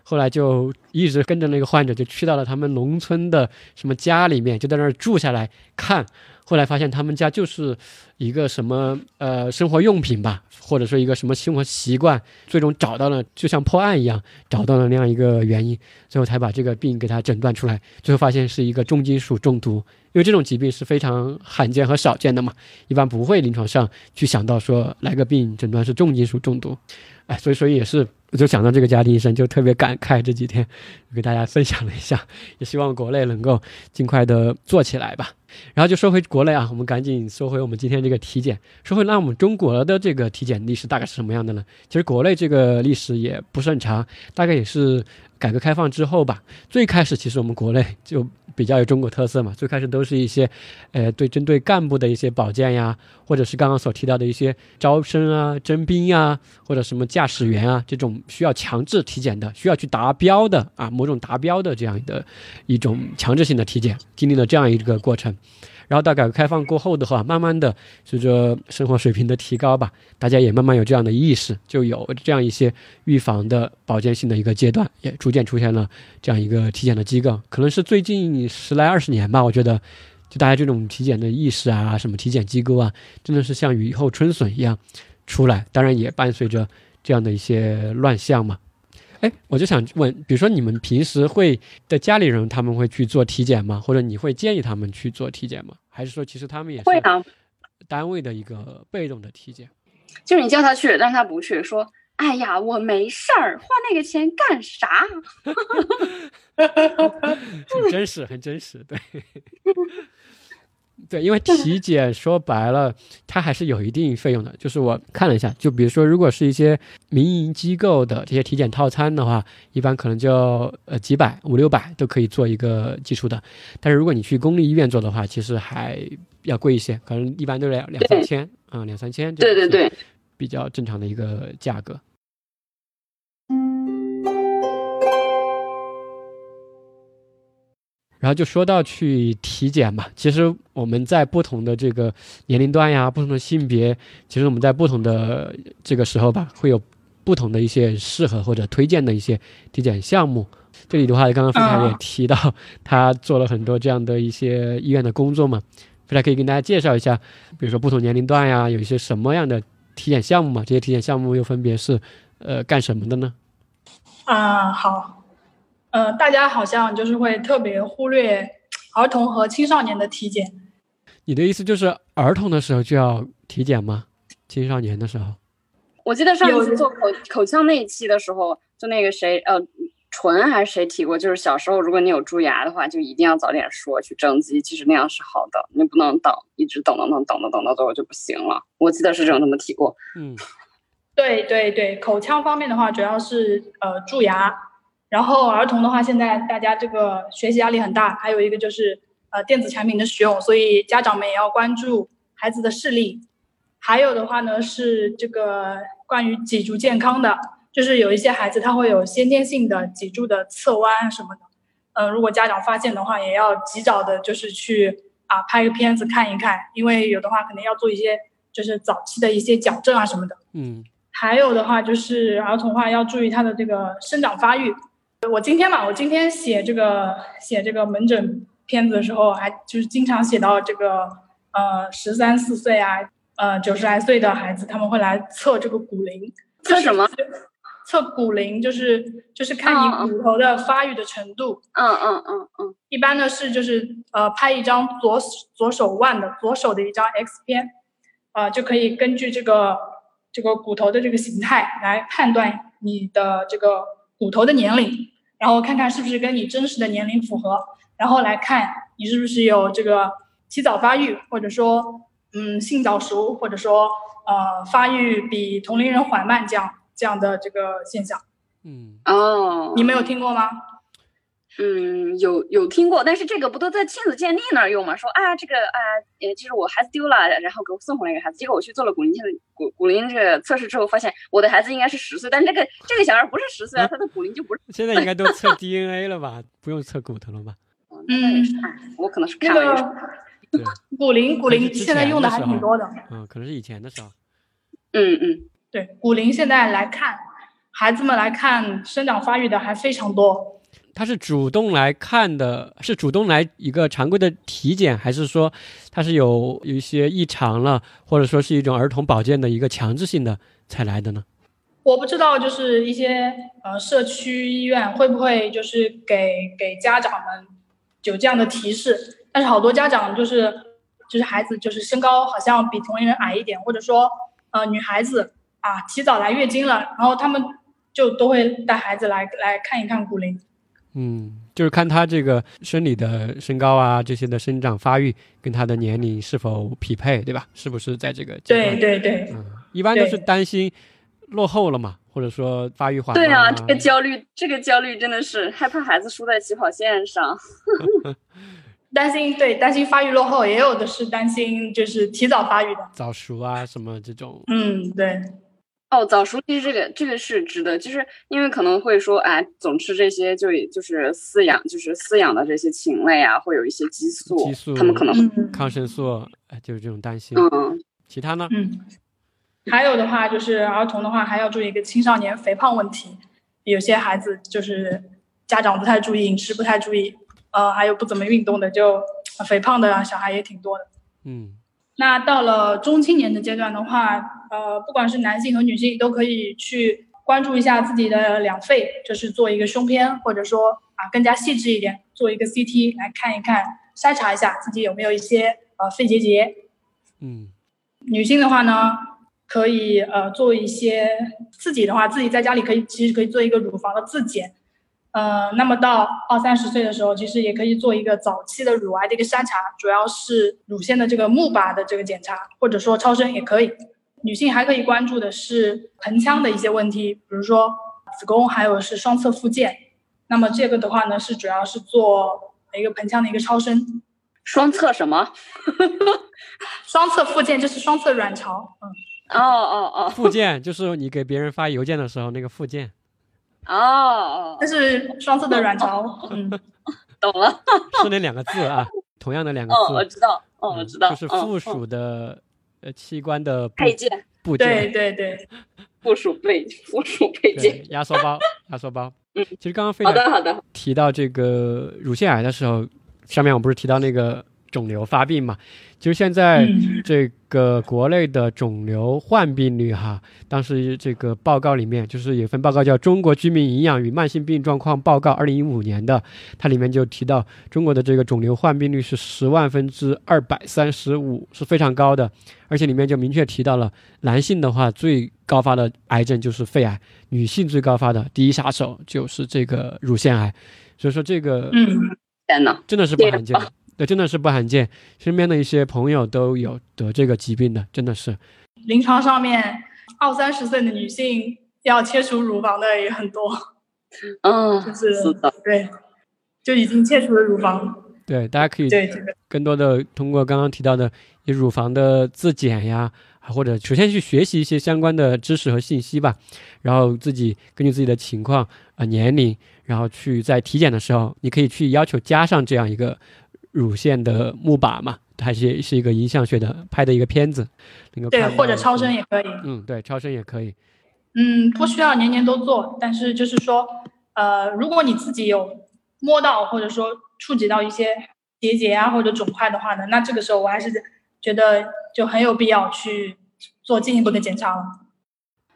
后来就一直跟着那个患者，就去到了他们农村的什么家里面，就在那儿住下来看。后来发现他们家就是一个什么呃生活用品吧，或者说一个什么生活习惯，最终找到了，就像破案一样，找到了那样一个原因，最后才把这个病给他诊断出来。最后发现是一个重金属中毒，因为这种疾病是非常罕见和少见的嘛，一般不会临床上去想到说来个病诊断是重金属中毒，哎，所以说也是。我就想到这个家庭医生，就特别感慨。这几天给大家分享了一下，也希望国内能够尽快的做起来吧。然后就说回国内啊，我们赶紧说回我们今天这个体检，说回那我们中国的这个体检历史大概是什么样的呢？其实国内这个历史也不是很长，大概也是改革开放之后吧。最开始其实我们国内就。比较有中国特色嘛，最开始都是一些，呃，对针对干部的一些保健呀，或者是刚刚所提到的一些招生啊、征兵呀，或者什么驾驶员啊这种需要强制体检的、需要去达标的啊，某种达标的这样的一种强制性的体检，经历了这样一个过程。然后到改革开放过后的话，慢慢的随着生活水平的提高吧，大家也慢慢有这样的意识，就有这样一些预防的保健性的一个阶段，也逐渐出现了这样一个体检的机构。可能是最近十来二十年吧，我觉得，就大家这种体检的意识啊，什么体检机构啊，真的是像雨后春笋一样出来。当然也伴随着这样的一些乱象嘛。哎，我就想问，比如说你们平时会的家里人他们会去做体检吗？或者你会建议他们去做体检吗？还是说其实他们也是会啊，单位的一个被动的体检？就是你叫他去，但是他不去，说：“哎呀，我没事儿，花那个钱干啥？” 很真实，很真实，对。对，因为体检说白了，它还是有一定费用的。就是我看了一下，就比如说，如果是一些民营机构的这些体检套餐的话，一般可能就呃几百、五六百都可以做一个基础的。但是如果你去公立医院做的话，其实还要贵一些，可能一般都是两两三千啊，两三千。对对对，比较正常的一个价格。然后就说到去体检嘛，其实我们在不同的这个年龄段呀，不同的性别，其实我们在不同的这个时候吧，会有不同的一些适合或者推荐的一些体检项目。这里的话，刚刚飞台也提到，他做了很多这样的一些医院的工作嘛，飞台可以跟大家介绍一下，比如说不同年龄段呀，有一些什么样的体检项目嘛？这些体检项目又分别是呃干什么的呢？啊，好。呃，大家好像就是会特别忽略儿童和青少年的体检。你的意思就是儿童的时候就要体检吗？青少年的时候？我记得上次做口口腔那一期的时候，就那个谁，呃，纯还是谁提过，就是小时候如果你有蛀牙的话，就一定要早点说去正畸，其实那样是好的，你不能等，一直等等等等等等到最后就不行了。我记得是这种这么提过。嗯，对对对，口腔方面的话，主要是呃蛀牙。然后儿童的话，现在大家这个学习压力很大，还有一个就是呃电子产品的使用，所以家长们也要关注孩子的视力。还有的话呢是这个关于脊柱健康的，就是有一些孩子他会有先天性的脊柱的侧弯什么的，嗯，如果家长发现的话，也要及早的就是去啊拍个片子看一看，因为有的话可能要做一些就是早期的一些矫正啊什么的。嗯，还有的话就是儿童话要注意他的这个生长发育。我今天嘛，我今天写这个写这个门诊片子的时候，还就是经常写到这个呃十三四岁啊，呃九十来岁的孩子，他们会来测这个骨龄。测什么？测骨龄，就是就是看你骨头的发育的程度。嗯嗯嗯嗯。一般呢是就是呃拍一张左左手腕的左手的一张 X 片，啊就可以根据这个这个骨头的这个形态来判断你的这个骨头的年龄。然后看看是不是跟你真实的年龄符合，然后来看你是不是有这个提早发育，或者说嗯性早熟，或者说呃发育比同龄人缓慢这样这样的这个现象。嗯哦，你没有听过吗？嗯，有有听过，但是这个不都在亲子鉴定那儿用吗？说啊，这个啊，呃，就是我孩子丢了，然后给我送回来一个孩子，结果我去做了骨龄的骨骨龄这个测试之后，发现我的孩子应该是十岁，但是这个这个小孩不是十岁啊，他的骨龄就不是。现在应该都测 DNA 了吧？不用测骨头了吧？嗯，我可能是看了。对，骨龄骨龄现在用的还挺多的。嗯，可能是以前的时候。嗯嗯，对，骨龄现在来看，孩子们来看生长发育的还非常多。他是主动来看的，是主动来一个常规的体检，还是说他是有有一些异常了，或者说是一种儿童保健的一个强制性的才来的呢？我不知道，就是一些呃社区医院会不会就是给给家长们有这样的提示？但是好多家长就是就是孩子就是身高好像比同龄人矮一点，或者说呃女孩子啊提早来月经了，然后他们就都会带孩子来来看一看骨龄。嗯，就是看他这个生理的身高啊，这些的生长发育跟他的年龄是否匹配，对吧？是不是在这个对对对，嗯，一般都是担心落后了嘛，或者说发育缓慢。对啊，这个焦虑，这个焦虑真的是害怕孩子输在起跑线上，担心对担心发育落后，也有的是担心就是提早发育的早熟啊什么这种。嗯，对。哦，早熟其实这个这个是值得，就是因为可能会说，哎，总吃这些就就是饲养，就是饲养的这些禽类啊，会有一些激素，激素他们可能嗯抗生素，哎就是这种担心。嗯其他呢？嗯，还有的话就是儿童的话还要注意一个青少年肥胖问题，有些孩子就是家长不太注意饮食，不太注意，呃，还有不怎么运动的，就呃肥胖的小孩也挺多的。嗯那到了中青年的阶段的话，呃，不管是男性和女性都可以去关注一下自己的两肺，就是做一个胸片，或者说啊更加细致一点，做一个 CT 来看一看，筛查一下自己有没有一些呃肺结节。嗯女性的话呢，可以呃做一些自己的话，自己在家里可以其实可以做一个乳房的自检。呃，那么到二三十岁的时候，其实也可以做一个早期的乳癌的一个筛查，主要是乳腺的这个钼靶的这个检查，或者说超声也可以。女性还可以关注的是盆腔的一些问题，比如说子宫，还有是双侧附件。那么这个的话呢，是主要是做一个盆腔的一个超声。双侧什么？双侧附件就是双侧卵巢，嗯，哦哦哦。附件就是你给别人发邮件的时候那个附件，哦哦。这，是双侧的卵巢，嗯，懂了。是那两个字啊，同样的两个哦，我，知道，哦，我嗯知道，就是附属的呃器官的部配件，部件，对对对，附属配附属配件。，压缩包，压缩包。嗯其实刚刚飞好的好的，提到这个乳腺癌的时候，上面我不是提到那个肿瘤发病嘛？其实现在嗯。这个国内的肿瘤患病率哈，当时这个报告里面就是有份报告叫《中国居民营养与慢性病状况报告》，二零一五年的，它里面就提到中国的这个肿瘤患病率是十万分之二百三十五，是非常高的，而且里面就明确提到了男性的话最高发的癌症就是肺癌，女性最高发的第一杀手就是这个乳腺癌，所以说这个嗯，天呐，真的是不罕见。的，对，真的是不罕见。身边的一些朋友都有得这个疾病的，真的是。临床上面二三十岁的女性要切除乳房的也很多，嗯，就是是的，对，就已经切除了乳房，对，大家可以对这个，更多的通过刚刚提到的以乳房的自检呀，啊或者首先去学习一些相关的知识和信息吧，然后自己根据自己的情况啊、呃年龄，然后去在体检的时候，你可以去要求加上这样一个乳腺的钼靶嘛，它是是一个影像学的拍的一个片子，能够对或者超声也可以，嗯，对，超声也可以。嗯，不需要年年都做，但是就是说，呃，如果你自己有摸到或者说触及到一些结节啊或者肿块的话呢，那这个时候我还是觉得就很有必要去做进一步的检查了。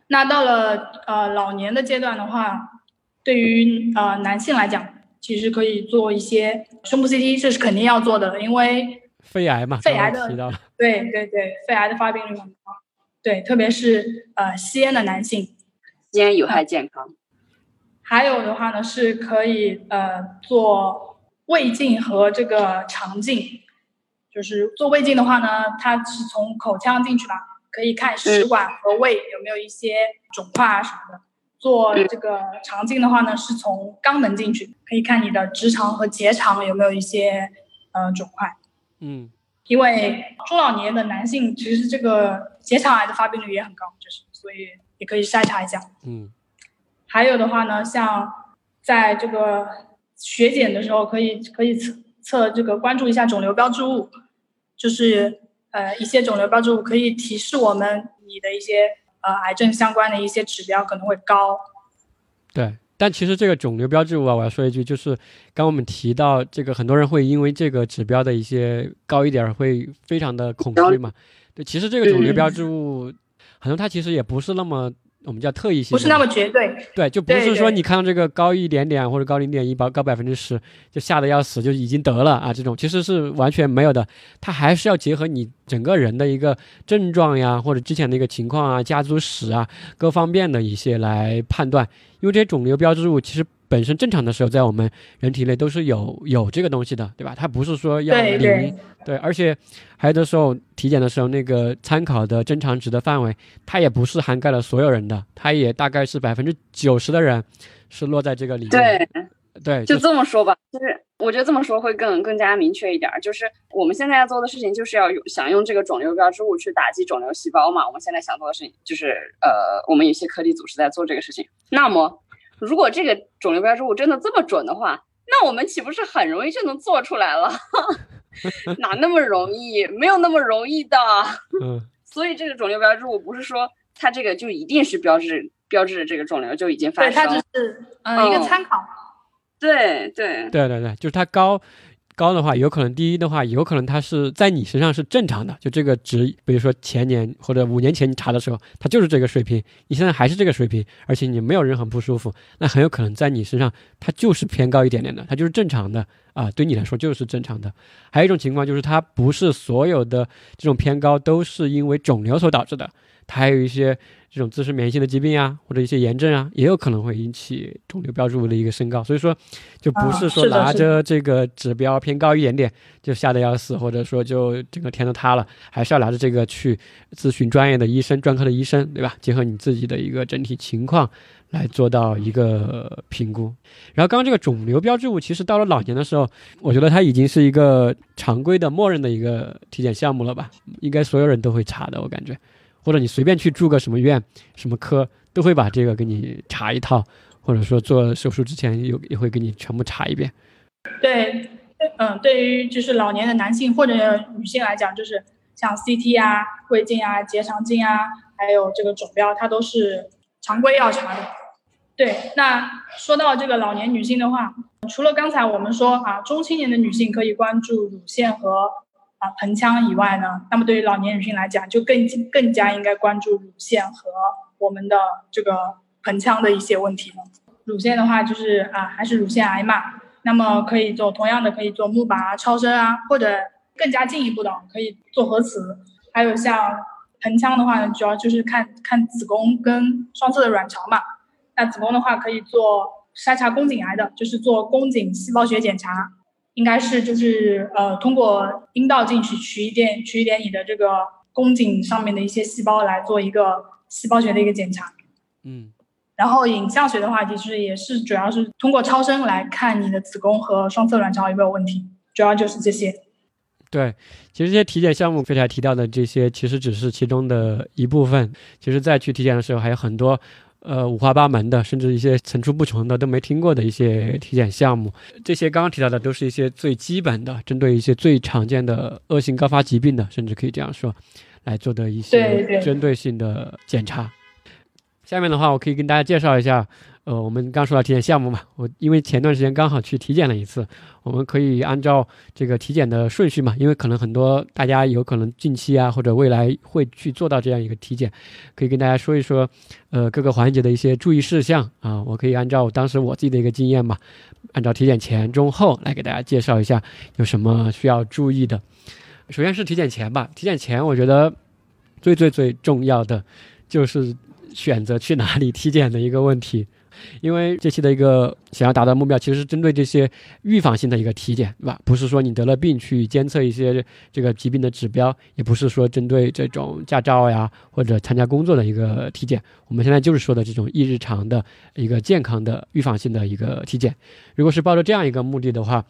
那到了呃老年的阶段的话，对于呃男性来讲，其实可以做一些胸部 CT，这是肯定要做的，因为肺癌嘛，肺癌的对对对，肺癌的发病率很高，对，特别是呃吸烟的男性。吸烟有害健康。还有的话呢，是可以呃做胃镜和这个肠镜，就是做胃镜的话呢，它是从口腔进去嘛，可以看食管和胃有没有一些肿块啊什么的。做这个肠镜的话呢，是从肛门进去，可以看你的直肠和结肠有没有一些呃肿块。嗯，因为中老年的男性其实这个结肠癌的发病率也很高，就是所以也可以筛查一下。嗯，还有的话呢，像在这个血检的时候，可以可以测测这个关注一下肿瘤标志物，就是呃一些肿瘤标志物可以提示我们你的一些呃癌症相关的一些指标可能会高。对。但其实这个肿瘤标志物啊，我要说一句，就是刚我们提到这个，很多人会因为这个指标的一些高一点儿，会非常的恐惧嘛。对，其实这个肿瘤标志物，很多它其实也不是那么我们叫特异性，不是那么绝对，对，就不是说你看到这个高一点点或者高零点一、高高百分之十就吓得要死，就已经得了啊，这种其实是完全没有的。它还是要结合你整个人的一个症状呀，或者之前的一个情况啊、家族史啊各方面的一些来判断。因为这些肿瘤标志物其实本身正常的时候在我们人体内都是有有这个东西的，对吧？它不是说要零对对对，而且还有的时候体检的时候，那个参考的正常值的范围，它也不是涵盖了所有人的，它也大概是百分之九十的人是落在这个里面。对，对，就这么说吧，就是我觉得这么说会更更加明确一点儿。就是我们现在要做的事情，就是要用想用这个肿瘤标志物去打击肿瘤细胞嘛。我们现在想做的事情就是，呃，我们有些颗粒组是在做这个事情。那么，如果这个肿瘤标志物真的这么准的话，那我们岂不是很容易就能做出来了？哪那么容易？没有那么容易的。嗯。所以这个肿瘤标志物不是说它这个就一定是标志标志着这个肿瘤就已经发生，对，它只是嗯一个参考。对对对对对，就是它高高的话，有可能第一的话，有可能它是在你身上是正常的，就这个值，比如说前年或者五年前你查的时候，它就是这个水平，你现在还是这个水平，而且你没有任何不舒服，那很有可能在你身上它就是偏高一点点的，它就是正常的啊，对你来说就是正常的。还有一种情况就是它不是所有的这种偏高都是因为肿瘤所导致的，它还有一些。这种自身免疫性的疾病啊，或者一些炎症啊，也有可能会引起肿瘤标志物的一个升高。所以说，就不是说拿着这个指标偏高一点点就吓得要死，或者说就整个天都塌了，还是要拿着这个去咨询专业的医生、专科的医生，对吧？结合你自己的一个整体情况来做到一个评估。然后刚刚这个肿瘤标志物，其实到了老年的时候，我觉得它已经是一个常规的、默认的一个体检项目了吧？应该所有人都会查的，我感觉。或者你随便去住个什么院、什么科，都会把这个给你查一套，或者说做手术之前有也会给你全部查一遍。对，嗯，对于就是老年的男性或者女性来讲，就是像 CT 啊、胃镜啊、结肠镜啊，还有这个肿标，它都是常规要查的。对，那说到这个老年女性的话，除了刚才我们说啊，中青年的女性可以关注乳腺和。啊，盆腔以外呢，那么对于老年女性来讲，就更更加应该关注乳腺和我们的这个盆腔的一些问题了。乳腺的话，就是啊，还是乳腺癌嘛，那么可以做同样的，可以做钼靶超声啊，或者更加进一步的，可以做核磁。还有像盆腔的话呢，主要就是看看子宫跟双侧的卵巢嘛。那子宫的话，可以做筛查宫颈癌的，就是做宫颈细胞学检查。应该是就是呃，通过阴道进去取一点取一点你的这个宫颈上面的一些细胞来做一个细胞学的一个检查，嗯，然后影像学的话，其实也是主要是通过超声来看你的子宫和双侧卵巢有没有问题，主要就是这些。对，其实这些体检项目刚才提到的这些，其实只是其中的一部分，其实再去体检的时候还有很多。呃，五花八门的，甚至一些层出不穷的都没听过的一些体检项目，这些刚刚提到的都是一些最基本的，针对一些最常见的恶性高发疾病的，甚至可以这样说，来做的一些针对性的检查。下面的话，我可以跟大家介绍一下。呃，我们刚说到体检项目嘛，我因为前段时间刚好去体检了一次，我们可以按照这个体检的顺序嘛，因为可能很多大家有可能近期啊或者未来会去做到这样一个体检，可以跟大家说一说，呃，各个环节的一些注意事项啊，我可以按照当时我自己的一个经验嘛，按照体检前、中、后来给大家介绍一下有什么需要注意的。首先是体检前吧，体检前我觉得最最最重要的就是选择去哪里体检的一个问题。因为这期的一个想要达到目标，其实是针对这些预防性的一个体检，对吧？不是说你得了病去监测一些这个疾病的指标，也不是说针对这种驾照呀或者参加工作的一个体检。我们现在就是说的这种一日常的一个健康的预防性的一个体检。如果是抱着这样一个目的的话，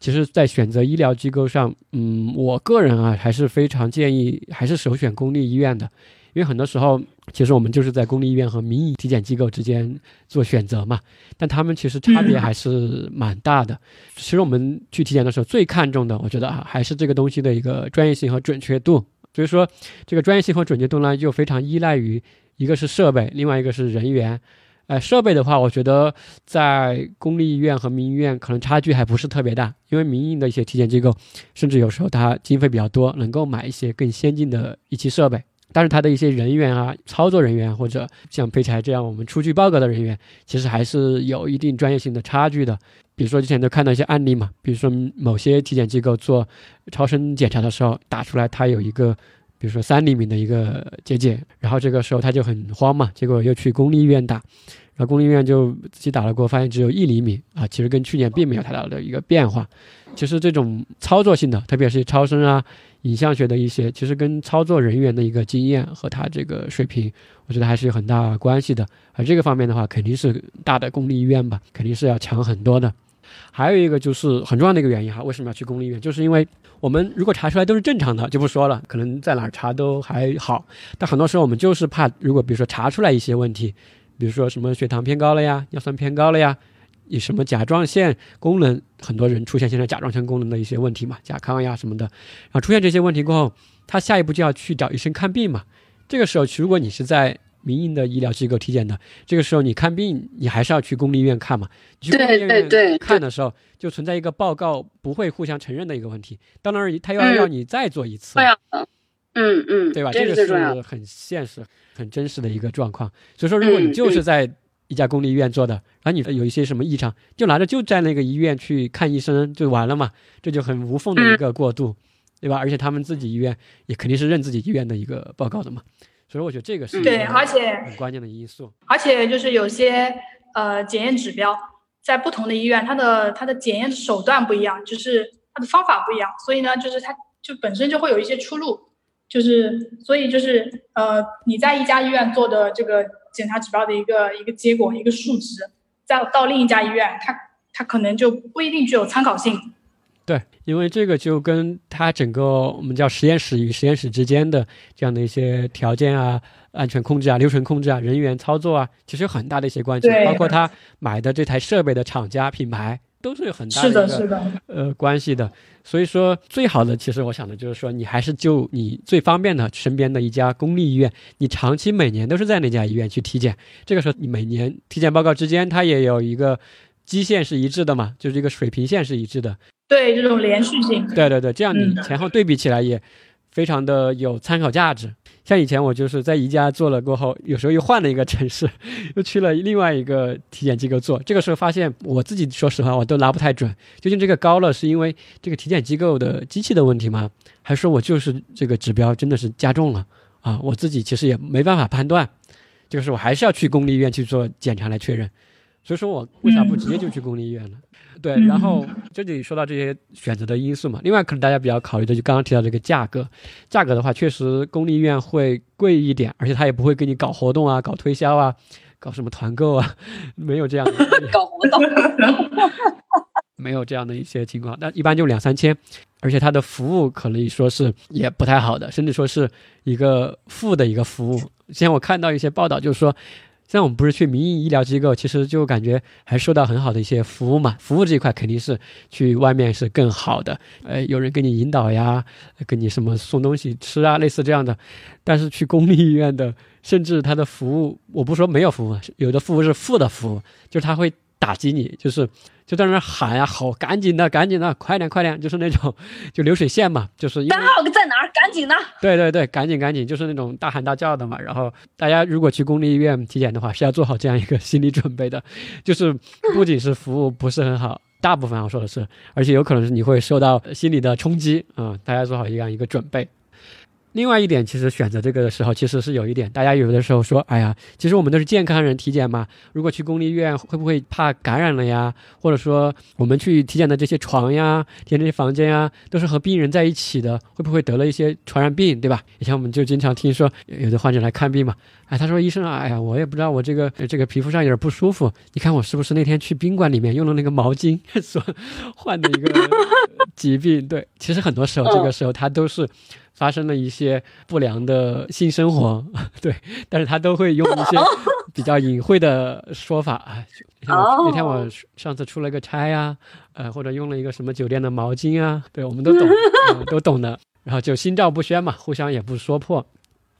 其实，在选择医疗机构上，嗯，我个人啊还是非常建议还是首选公立医院的。因为很多时候，其实我们就是在公立医院和民营体检机构之间做选择嘛，但他们其实差别还是蛮大的。其实我们去体检的时候，最看重的，我觉得啊，还是这个东西的一个专业性和准确度。所以说，这个专业性和准确度呢，就非常依赖于一个是设备，另外一个是人员。呃，设备的话，我觉得在公立医院和民营医院可能差距还不是特别大，因为民营的一些体检机构，甚至有时候它经费比较多，能够买一些更先进的仪器设备。但是他的一些人员啊，操作人员或者像佩柴这样我们出具报告的人员，其实还是有一定专业性的差距的。比如说之前都看到一些案例嘛，比如说某些体检机构做超声检查的时候，打出来它有一个，比如说三厘米的一个结节，然后这个时候他就很慌嘛，结果又去公立医院打，然后公立医院就自己打了过后，发现只有一厘米啊，其实跟去年并没有太大的一个变化。其实这种操作性的，特别是超声啊。影像学的一些，其实跟操作人员的一个经验和他这个水平，我觉得还是有很大关系的。而这个方面的话，肯定是大的公立医院吧，肯定是要强很多的。还有一个就是很重要的一个原因哈，为什么要去公立医院？就是因为我们如果查出来都是正常的，就不说了，可能在哪儿查都还好。但很多时候我们就是怕，如果比如说查出来一些问题，比如说什么血糖偏高了呀，尿酸偏高了呀，有什么甲状腺功能，很多人出现现在甲状腺功能的一些问题嘛，甲亢呀什么的，然后出现这些问题过后，他下一步就要去找医生看病嘛。这个时候，如果你是在民营的医疗机构体检的，这个时候你看病，你还是要去公立医院看嘛？你去公立医院看的时候，就存在一个报告不会互相承认的一个问题。当然，他又要让你再做一次。对嗯嗯，对吧？这个是很现实、很真实的一个状况。所以说，如果你就是在一家公立医院做的，然后你有一些什么异常，就拿着就在那个医院去看医生就完了嘛？这就很无缝的一个过渡，对吧？而且他们自己医院也肯定是认自己医院的一个报告的嘛。所以我觉得这个是对，而且很关键的因素。而且就是有些呃检验指标，在不同的医院，它的它的检验手段不一样，就是它的方法不一样，所以呢，就是它就本身就会有一些出入，就是所以就是呃你在一家医院做的这个检查指标的一个一个结果一个数值，再到另一家医院，它它可能就不一定具有参考性。对，因为这个就跟它整个我们叫实验室与实验室之间的这样的一些条件啊、安全控制啊、流程控制啊、人员操作啊，其实有很大的一些关系。包括他买的这台设备的厂家品牌都是有很大的一个呃关系的。所以说，最好的其实我想的就是说，你还是就你最方便的身边的一家公立医院，你长期每年都是在那家医院去体检。这个时候，你每年体检报告之间它也有一个基线是一致的嘛，就是一个水平线是一致的。对这种连续性，对对对，这样你前后对比起来也非常的有参考价值。像以前我就是在宜家做了过后，有时候又换了一个城市，又去了另外一个体检机构做。这个时候发现我自己说实话我都拿不太准，究竟这个高了是因为这个体检机构的机器的问题吗？还是我就是这个指标真的是加重了啊？我自己其实也没办法判断。这个时候我还是要去公立医院去做检查来确认。所以说我为啥不直接就去公立医院呢？对，然后这里说到这些选择的因素嘛，另外可能大家比较考虑的就刚刚提到这个价格，价格的话确实公立医院会贵一点，而且他也不会给你搞活动啊、搞推销啊、搞什么团购啊，没有这样的 搞活动，没有这样的一些情况，但一般就两三千，而且它的服务可能说是也不太好的，甚至说是一个负的一个服务。之前我看到一些报道，就是说。像我们不是去民营医疗机构，其实就感觉还受到很好的一些服务嘛。服务这一块肯定是去外面是更好的，呃，有人给你引导呀，给你什么送东西吃啊，类似这样的。但是去公立医院的，甚至他的服务，我不说没有服务，有的服务是负的服务，就是他会打击你，就是。就在那喊呀，吼，赶紧的，赶紧的，快点，快点，就是那种，就流水线嘛，就是单号在哪儿？赶紧的。对对对，赶紧赶紧，就是那种大喊大叫的嘛。然后大家如果去公立医院体检的话，是要做好这样一个 心理准备的，就是不仅是服务不是很好，大部分我说的是，而且有可能是你会受到心理的冲击啊，大家做好这样一个准备。另外一点，其实选择这个的时候，其实是有一点，大家有的时候说，哎呀，其实我们都是健康人体检嘛，如果去公立医院，会不会怕感染了呀？或者说，我们去体检的这些床呀、体检这些房间呀，都是和病人在一起的，会不会得了一些传染病，对吧？以前我们就经常听说，有的患者来看病嘛，哎，他说医生啊，哎呀，我也不知道我这个这个皮肤上有点不舒服，你看我是不是那天去宾馆里面用了那个毛巾所患的一个 疾病？对，其实很多时候这个时候他都是。发生了一些不良的性生活，对，但是他都会用一些比较隐晦的说法啊。那天我上次出了个差呀，呃，或者用了一个什么酒店的毛巾啊，对，我们都懂，都懂的。然后就心照不宣嘛，互相也不说破。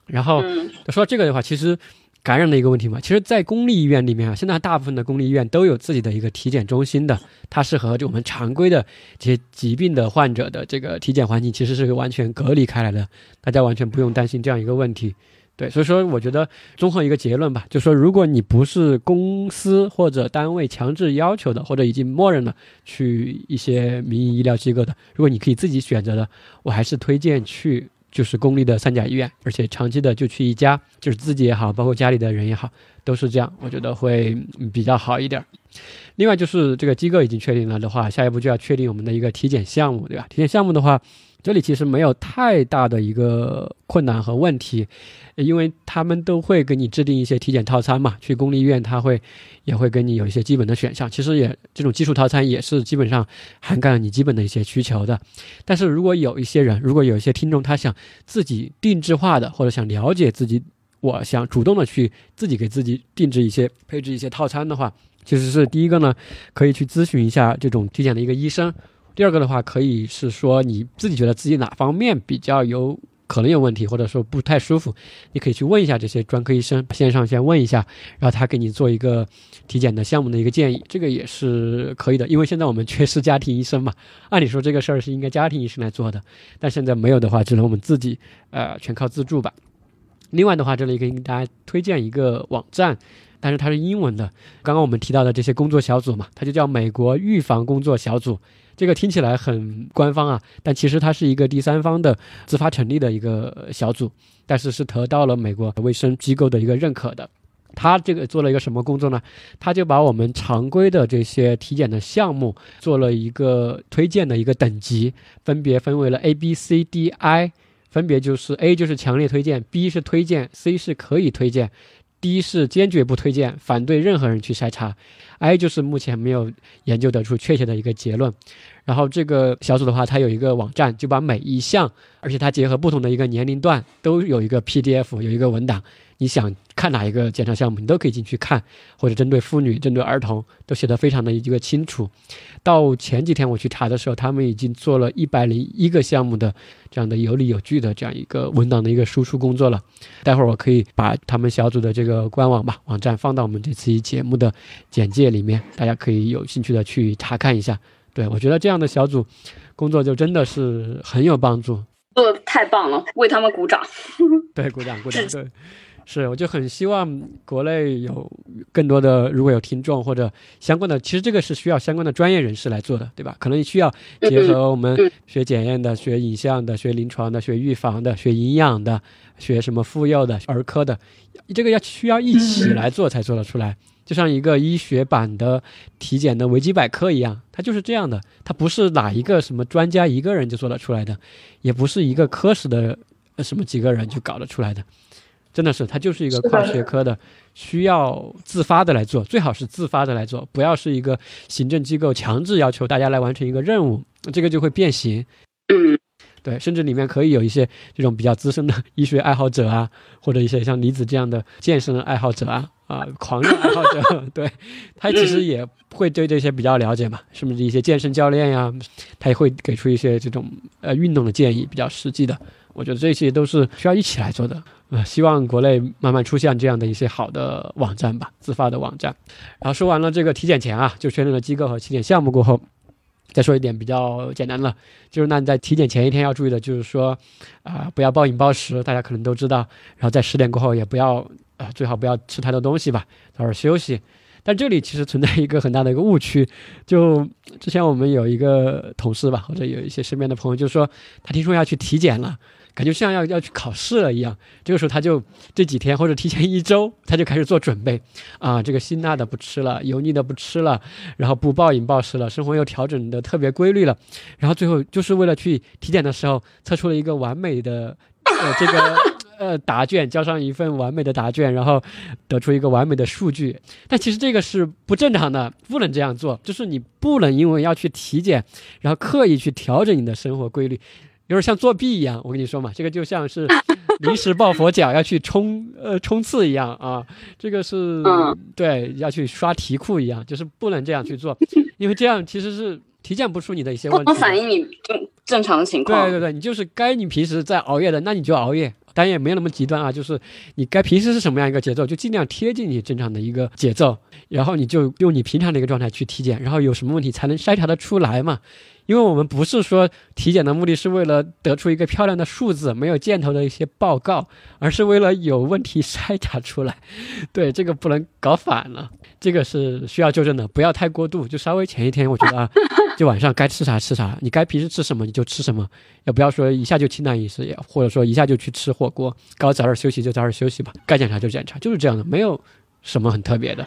然后说这个的话，其实。感染的一个问题嘛，其实，在公立医院里面啊，现在大部分的公立医院都有自己的一个体检中心的，它是和就我们常规的这些疾病的患者的这个体检环境其实是完全隔离开来的，大家完全不用担心这样一个问题。对，所以说我觉得综合一个结论吧，就说如果你不是公司或者单位强制要求的，或者已经默认了去一些民营医疗机构的，如果你可以自己选择的，我还是推荐去。就是公立的三甲医院，而且长期的就去一家，就是自己也好，包括家里的人也好，都是这样，我觉得会比较好一点。另外就是这个机构已经确定了的话，下一步就要确定我们的一个体检项目，对吧？体检项目的话，这里其实没有太大的一个困难和问题，因为他们都会给你制定一些体检套餐嘛。去公立医院，他会也会给你有一些基本的选项。其实也这种基础套餐也是基本上涵盖了你基本的一些需求的。但是如果有一些人，如果有一些听众他想自己定制化的，或者想了解自己，我想主动的去自己给自己定制一些配置一些套餐的话，其实是第一个呢，可以去咨询一下这种体检的一个医生。第二个的话，可以是说你自己觉得自己哪方面比较有可能有问题，或者说不太舒服，你可以去问一下这些专科医生，线上先问一下，然后他给你做一个体检的项目的一个建议，这个也是可以的。因为现在我们缺失家庭医生嘛，按理说这个事儿是应该家庭医生来做的，但现在没有的话，只能我们自己，呃，全靠自助吧。另外的话，这里给大家推荐一个网站，但是它是英文的。刚刚我们提到的这些工作小组嘛，它就叫美国预防工作小组。这个听起来很官方啊，但其实它是一个第三方的自发成立的一个小组，但是是得到了美国卫生机构的一个认可的。他这个做了一个什么工作呢？他就把我们常规的这些体检的项目做了一个推荐的一个等级，分别分为了 A、B、C、D、I，分别就是 A 就是强烈推荐，B 是推荐，C 是可以推荐。第一是坚决不推荐，反对任何人去筛查；I 就是目前没有研究得出确切的一个结论。然后这个小组的话，它有一个网站，就把每一项，而且它结合不同的一个年龄段，都有一个 PDF，有一个文档。你想看哪一个检查项目，你都可以进去看，或者针对妇女、针对儿童，都写得非常的一个清楚。到前几天我去查的时候，他们已经做了一百零一个项目的这样的有理有据的这样一个文档的一个输出工作了。待会儿我可以把他们小组的这个官网吧网站放到我们这次节目的简介里面，大家可以有兴趣的去查看一下。对我觉得这样的小组工作就真的是很有帮助，做的太棒了，为他们鼓掌。对，鼓掌鼓掌，对。是，我就很希望国内有更多的，如果有听众或者相关的，其实这个是需要相关的专业人士来做的，对吧？可能需要结合我们学检验的、学影像的、学临床的、学预防的、学营养的、学什么妇幼的、儿科的，这个要需要一起来做才做得出来。就像一个医学版的体检的维基百科一样，它就是这样的，它不是哪一个什么专家一个人就做得出来的，也不是一个科室的什么几个人就搞得出来的。真的是，它就是一个跨学科的，需要自发的来做，最好是自发的来做，不要是一个行政机构强制要求大家来完成一个任务，这个就会变形。对，甚至里面可以有一些这种比较资深的医学爱好者啊，或者一些像李子这样的健身爱好者啊，啊，狂热爱好者，对他其实也会对这些比较了解嘛，是不是一些健身教练呀，他也会给出一些这种呃运动的建议，比较实际的。我觉得这些都是需要一起来做的，啊，希望国内慢慢出现这样的一些好的网站吧，自发的网站。然后说完了这个体检前啊，就确认了机构和体检项目过后，再说一点比较简单了，就是那你在体检前一天要注意的，就是说，啊，不要暴饮暴食，大家可能都知道。然后在十点过后也不要，啊，最好不要吃太多东西吧，早点休息。但这里其实存在一个很大的一个误区，就之前我们有一个同事吧，或者有一些身边的朋友，就是说他听说要去体检了。感觉像要要去考试了一样，这个时候他就这几天或者提前一周，他就开始做准备啊，这个辛辣的不吃了，油腻的不吃了，然后不暴饮暴食了，生活又调整的特别规律了，然后最后就是为了去体检的时候测出了一个完美的呃这个呃答卷，交上一份完美的答卷，然后得出一个完美的数据。但其实这个是不正常的，不能这样做，就是你不能因为要去体检，然后刻意去调整你的生活规律。有点像作弊一样，我跟你说嘛，这个就像是 临时抱佛脚要去冲呃冲刺一样啊，这个是对要去刷题库一样，就是不能这样去做，因为这样其实是体检不出你的一些问题，不反映你正正常的情况。对对对，你就是该你平时在熬夜的，那你就熬夜，但也没有那么极端啊，就是你该平时是什么样一个节奏，就尽量贴近你正常的一个节奏，然后你就用你平常的一个状态去体检，然后有什么问题才能筛查得出来嘛。因为我们不是说体检的目的是为了得出一个漂亮的数字、没有箭头的一些报告，而是为了有问题筛查出来。对，这个不能搞反了，这个是需要纠正的，不要太过度，就稍微前一天，我觉得啊，就晚上该吃啥吃啥，你该平时吃什么你就吃什么，也不要说一下就清淡饮食，也或者说一下就去吃火锅，该早点休息就早点休息吧，该检查就检查，就是这样的，没有什么很特别的。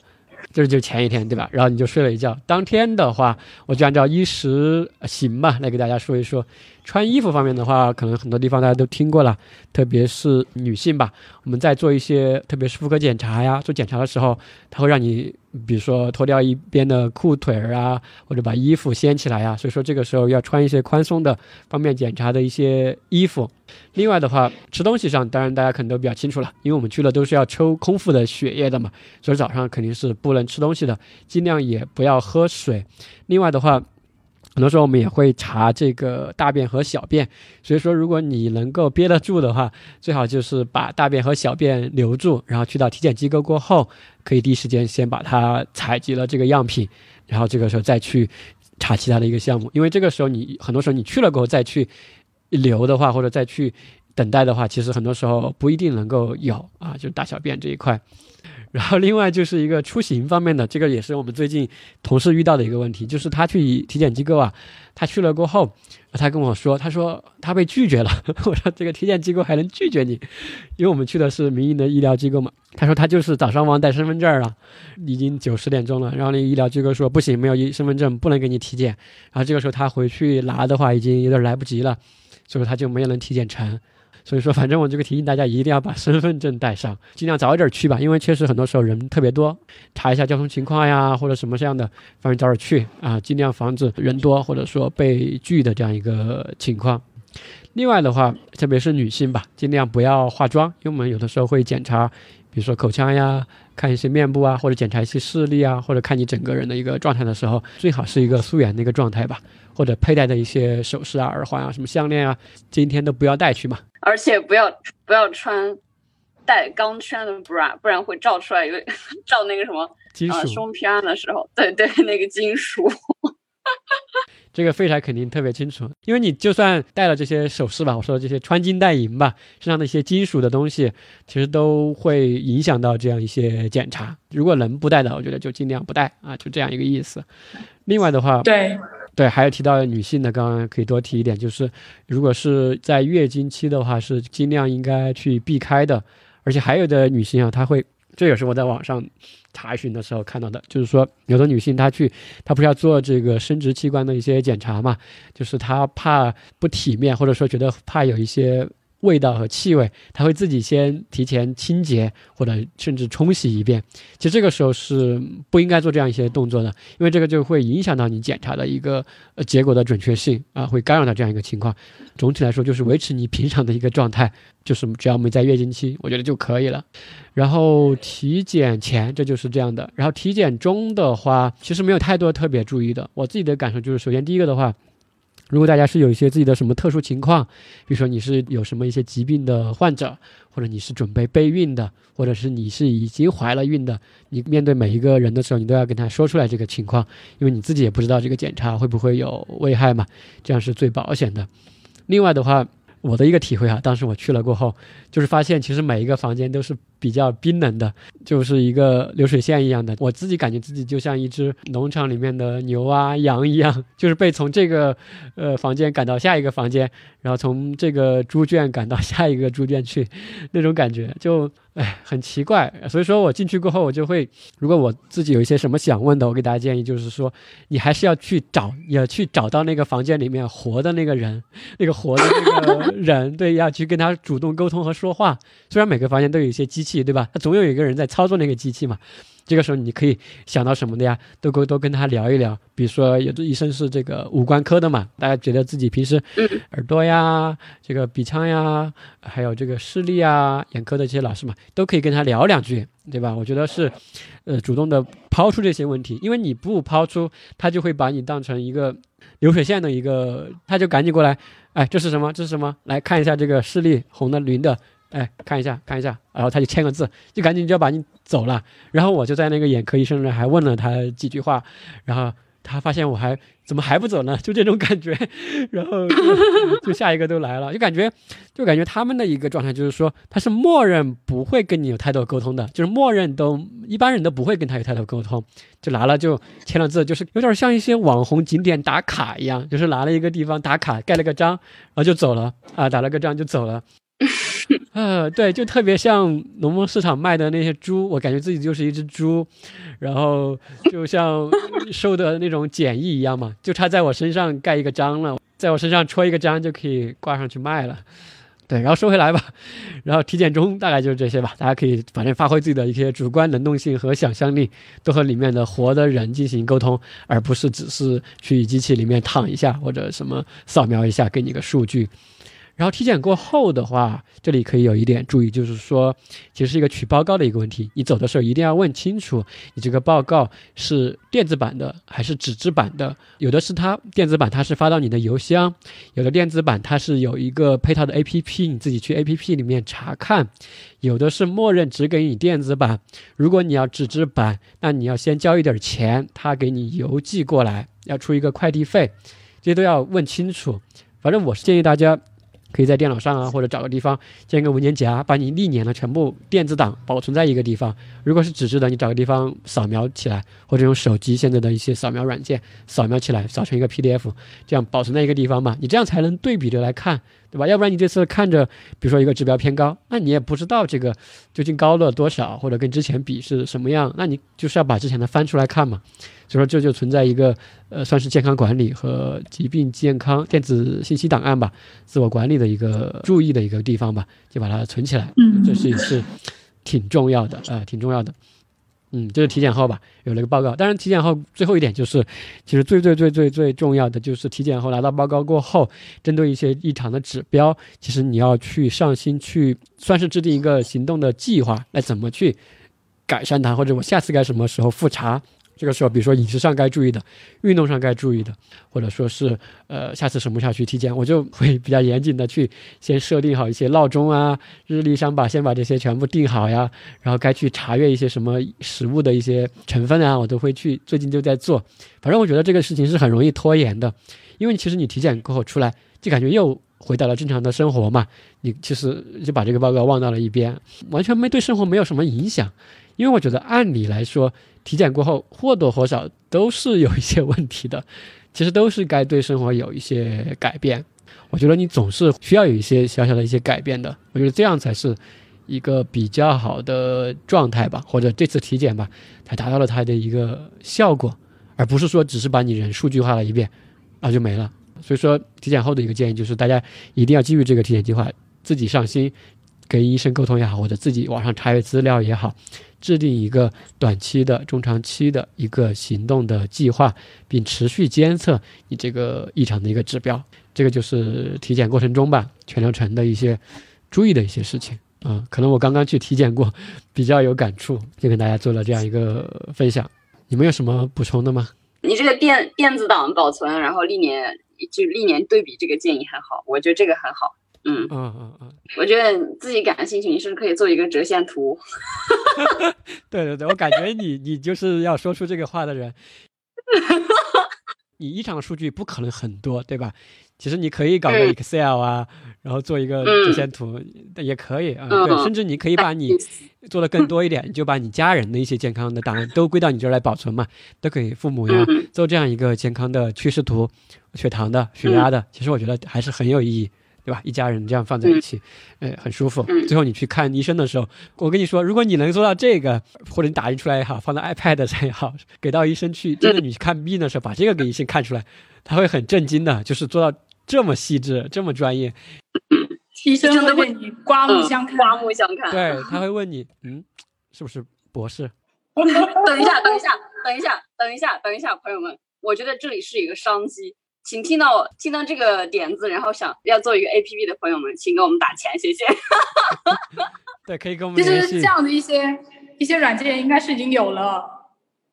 就是就前一天，对吧？然后你就睡了一觉。当天的话，我就按照衣食行吧来给大家说一说。穿衣服方面的话，可能很多地方大家都听过了，特别是女性吧。我们在做一些，特别是妇科检查呀，做检查的时候，它会让你，比如说脱掉一边的裤腿儿啊，或者把衣服掀起来呀。所以说这个时候要穿一些宽松的、方便检查的一些衣服。另外的话，吃东西上，当然大家可能都比较清楚了，因为我们去了都是要抽空腹的血液的嘛，所以早上肯定是不能吃东西的，尽量也不要喝水。另外的话。很多时候我们也会查这个大便和小便，所以说如果你能够憋得住的话，最好就是把大便和小便留住，然后去到体检机构过后，可以第一时间先把它采集了这个样品，然后这个时候再去查其他的一个项目，因为这个时候你很多时候你去了过后再去留的话，或者再去等待的话，其实很多时候不一定能够有啊，就是大小便这一块。然后另外就是一个出行方面的，这个也是我们最近同事遇到的一个问题，就是他去体检机构啊，他去了过后，他跟我说，他说他被拒绝了。我说这个体检机构还能拒绝你？因为我们去的是民营的医疗机构嘛。他说他就是早上忘带身份证了，已经九十点钟了，然后那医疗机构说不行，没有医身份证不能给你体检。然后这个时候他回去拿的话已经有点来不及了，所以他就没有能体检成。所以说，反正我这个提醒大家，一定要把身份证带上，尽量早一点去吧，因为确实很多时候人特别多，查一下交通情况呀，或者什么这样的，反正早点去啊，尽量防止人多或者说被拒的这样一个情况。另外的话，特别是女性吧，尽量不要化妆，因为我们有的时候会检查，比如说口腔呀，看一些面部啊，或者检查一些视力啊，或者看你整个人的一个状态的时候，最好是一个素颜的一个状态吧。或者佩戴的一些首饰啊、耳环啊、什么项链啊，今天都不要带去嘛。而且不要不要穿带钢圈的 bra，不然会照出来，因为 照那个什么啊胸片的时候，对对，那个金属。这个废柴肯定特别清楚，因为你就算戴了这些首饰吧，我说的这些穿金戴银吧，身上的一些金属的东西，其实都会影响到这样一些检查。如果能不戴的，我觉得就尽量不戴啊，就这样一个意思。另外的话，对。对，还有提到女性的，刚刚可以多提一点，就是如果是在月经期的话，是尽量应该去避开的。而且还有的女性啊，她会，这也是我在网上查询的时候看到的，就是说有的女性她去，她不是要做这个生殖器官的一些检查嘛，就是她怕不体面，或者说觉得怕有一些。味道和气味，他会自己先提前清洁，或者甚至冲洗一遍。其实这个时候是不应该做这样一些动作的，因为这个就会影响到你检查的一个呃结果的准确性啊，会干扰到这样一个情况。总体来说，就是维持你平常的一个状态，就是只要没在月经期，我觉得就可以了。然后体检前这就是这样的，然后体检中的话，其实没有太多特别注意的。我自己的感受就是，首先第一个的话。如果大家是有一些自己的什么特殊情况，比如说你是有什么一些疾病的患者，或者你是准备备孕的，或者是你是已经怀了孕的，你面对每一个人的时候，你都要跟他说出来这个情况，因为你自己也不知道这个检查会不会有危害嘛，这样是最保险的。另外的话，我的一个体会啊，当时我去了过后，就是发现其实每一个房间都是。比较冰冷的，就是一个流水线一样的。我自己感觉自己就像一只农场里面的牛啊羊一样，就是被从这个呃房间赶到下一个房间，然后从这个猪圈赶到下一个猪圈去，那种感觉就哎很奇怪。所以说我进去过后，我就会，如果我自己有一些什么想问的，我给大家建议就是说，你还是要去找，也去找到那个房间里面活的那个人，那个活的那个人，对，要去跟他主动沟通和说话。虽然每个房间都有一些机器。对吧？他总有一个人在操作那个机器嘛。这个时候你可以想到什么的呀？都跟都跟他聊一聊。比如说，有的医生是这个五官科的嘛，大家觉得自己平时耳朵呀、这个鼻腔呀，还有这个视力啊，眼科的这些老师嘛，都可以跟他聊两句，对吧？我觉得是，呃，主动的抛出这些问题，因为你不抛出，他就会把你当成一个流水线的一个，他就赶紧过来，哎，这是什么？这是什么？来看一下这个视力，红的、绿的。哎，看一下，看一下，然后他就签个字，就赶紧就要把你走了。然后我就在那个眼科医生那还问了他几句话，然后他发现我还怎么还不走呢？就这种感觉，然后 就下一个都来了，就感觉就感觉他们的一个状态就是说，他是默认不会跟你有太多沟通的，就是默认都一般人都不会跟他有太多沟通，就拿了就签了字，就是有点像一些网红景点打卡一样，就是拿了一个地方打卡，盖了个章，然后就走了啊，打了个章就走了。呃，对，就特别像农贸市场卖的那些猪，我感觉自己就是一只猪，然后就像 收的那种检疫一样嘛，就差在我身上盖一个章了，在我身上戳一个章就可以挂上去卖了。对，然后说回来吧，然后体检中大概就是这些吧，大家可以反正发挥自己的一些主观能动性和想象力，都和里面的活的人进行沟通，而不是只是去机器里面躺一下或者什么扫描一下给你个数据。然后体检过后的话，这里可以有一点注意，就是说，其实是一个取报告的一个问题。你走的时候一定要问清楚，你这个报告是电子版的还是纸质版的。有的是它电子版，它是发到你的邮箱；有的电子版它是有一个配套的 APP，你自己去 APP 里面查看；有的是默认只给你电子版。如果你要纸质版，那你要先交一点钱，他给你邮寄过来，要出一个快递费，这些都要问清楚。反正我是建议大家。可以在电脑上啊，或者找个地方建一个文件夹，把你历年的全部电子档保存在一个地方。如果是纸质的，你找个地方扫描起来，或者用手机现在的一些扫描软件扫描起来，扫成一个 PDF，这样保存在一个地方嘛，你这样才能对比着来看。对吧？要不然你这次看着，比如说一个指标偏高，那你也不知道这个究竟高了多少，或者跟之前比是什么样，那你就是要把之前的翻出来看嘛。所以说这就存在一个呃，算是健康管理和疾病健康电子信息档案吧，自我管理的一个注意的一个地方吧，就把它存起来。嗯，这是也是挺重要的啊，挺重要的。嗯，这是体检后吧，有了个报告。当然，体检后最后一点就是，其实最最最最最重要的就是体检后拿到报告过后，针对一些异常的指标，其实你要去上心去，算是制定一个行动的计划，来怎么去改善它，或者我下次该什么时候复查。这个时候，比如说饮食上该注意的，运动上该注意的，或者说是呃，下次什么时候去体检，我就会比较严谨的去先设定好一些闹钟啊，日历上把先把这些全部定好呀，然后该去查阅一些什么食物的一些成分啊，我都会去，最近就在做。反正我觉得这个事情是很容易拖延的，因为其实你体检过后出来，就感觉又回到了正常的生活嘛，你其实就把这个报告忘到了一边，完全没对生活没有什么影响。因为我觉得按理来说，体检过后或多或少都是有一些问题的，其实都是该对生活有一些改变。我觉得你总是需要有一些小小的一些改变的。我觉得这样才是一个比较好的状态吧，或者这次体检吧，才达到了它的一个效果，而不是说只是把你人数据化了一遍，然后就没了。所以说，体检后的一个建议就是，大家一定要基于这个体检计划，自己上心，跟医生沟通也好，或者自己网上查阅资料也好。制定一个短期的、中长期的一个行动的计划，并持续监测你这个异常的一个指标。这个就是体检过程中吧，全流程的一些注意的一些事情啊。可能我刚刚去体检过，比较有感触，就跟大家做了这样一个分享。你们有什么补充的吗？你这个电电子档保存，然后历年就历年对比，这个建议很好，我觉得这个很好。嗯嗯嗯嗯，我觉得自己感兴趣，你是不是可以做一个折线图？对对对，我感觉你你就是要说出这个话的人。你异常数据不可能很多，对吧？其实你可以搞个 Excel 啊，然后做一个折线图，也可以啊。对，甚至你可以把你做的更多一点，就把你家人的一些健康的档案都归到你这儿来保存嘛，都可以。父母呀，做这样一个健康的趋势图，血糖的、血压的，其实我觉得还是很有意义。对吧？一家人这样放在一起，呃，很舒服。最后你去看医生的时候，我跟你说，如果你能做到这个，或者你打印出来也好，放到 iPad 上也好，给到医生去，真的你去看病的时候，把这个给医生看出来，他会很震惊的，就是做到这么细致，这么专业。医生会问你刮目相看，刮目相看。对，他会问你，嗯，是不是博士？等一下，等一下，等一下，等一下，等一下，朋友们，我觉得这里是一个商机。请听到听到这个点子，然后想要做一个 A P P 的朋友们，请给我们打钱，谢谢。对，可以跟我们联系。其实这样的一些一些软件应该是已经有了。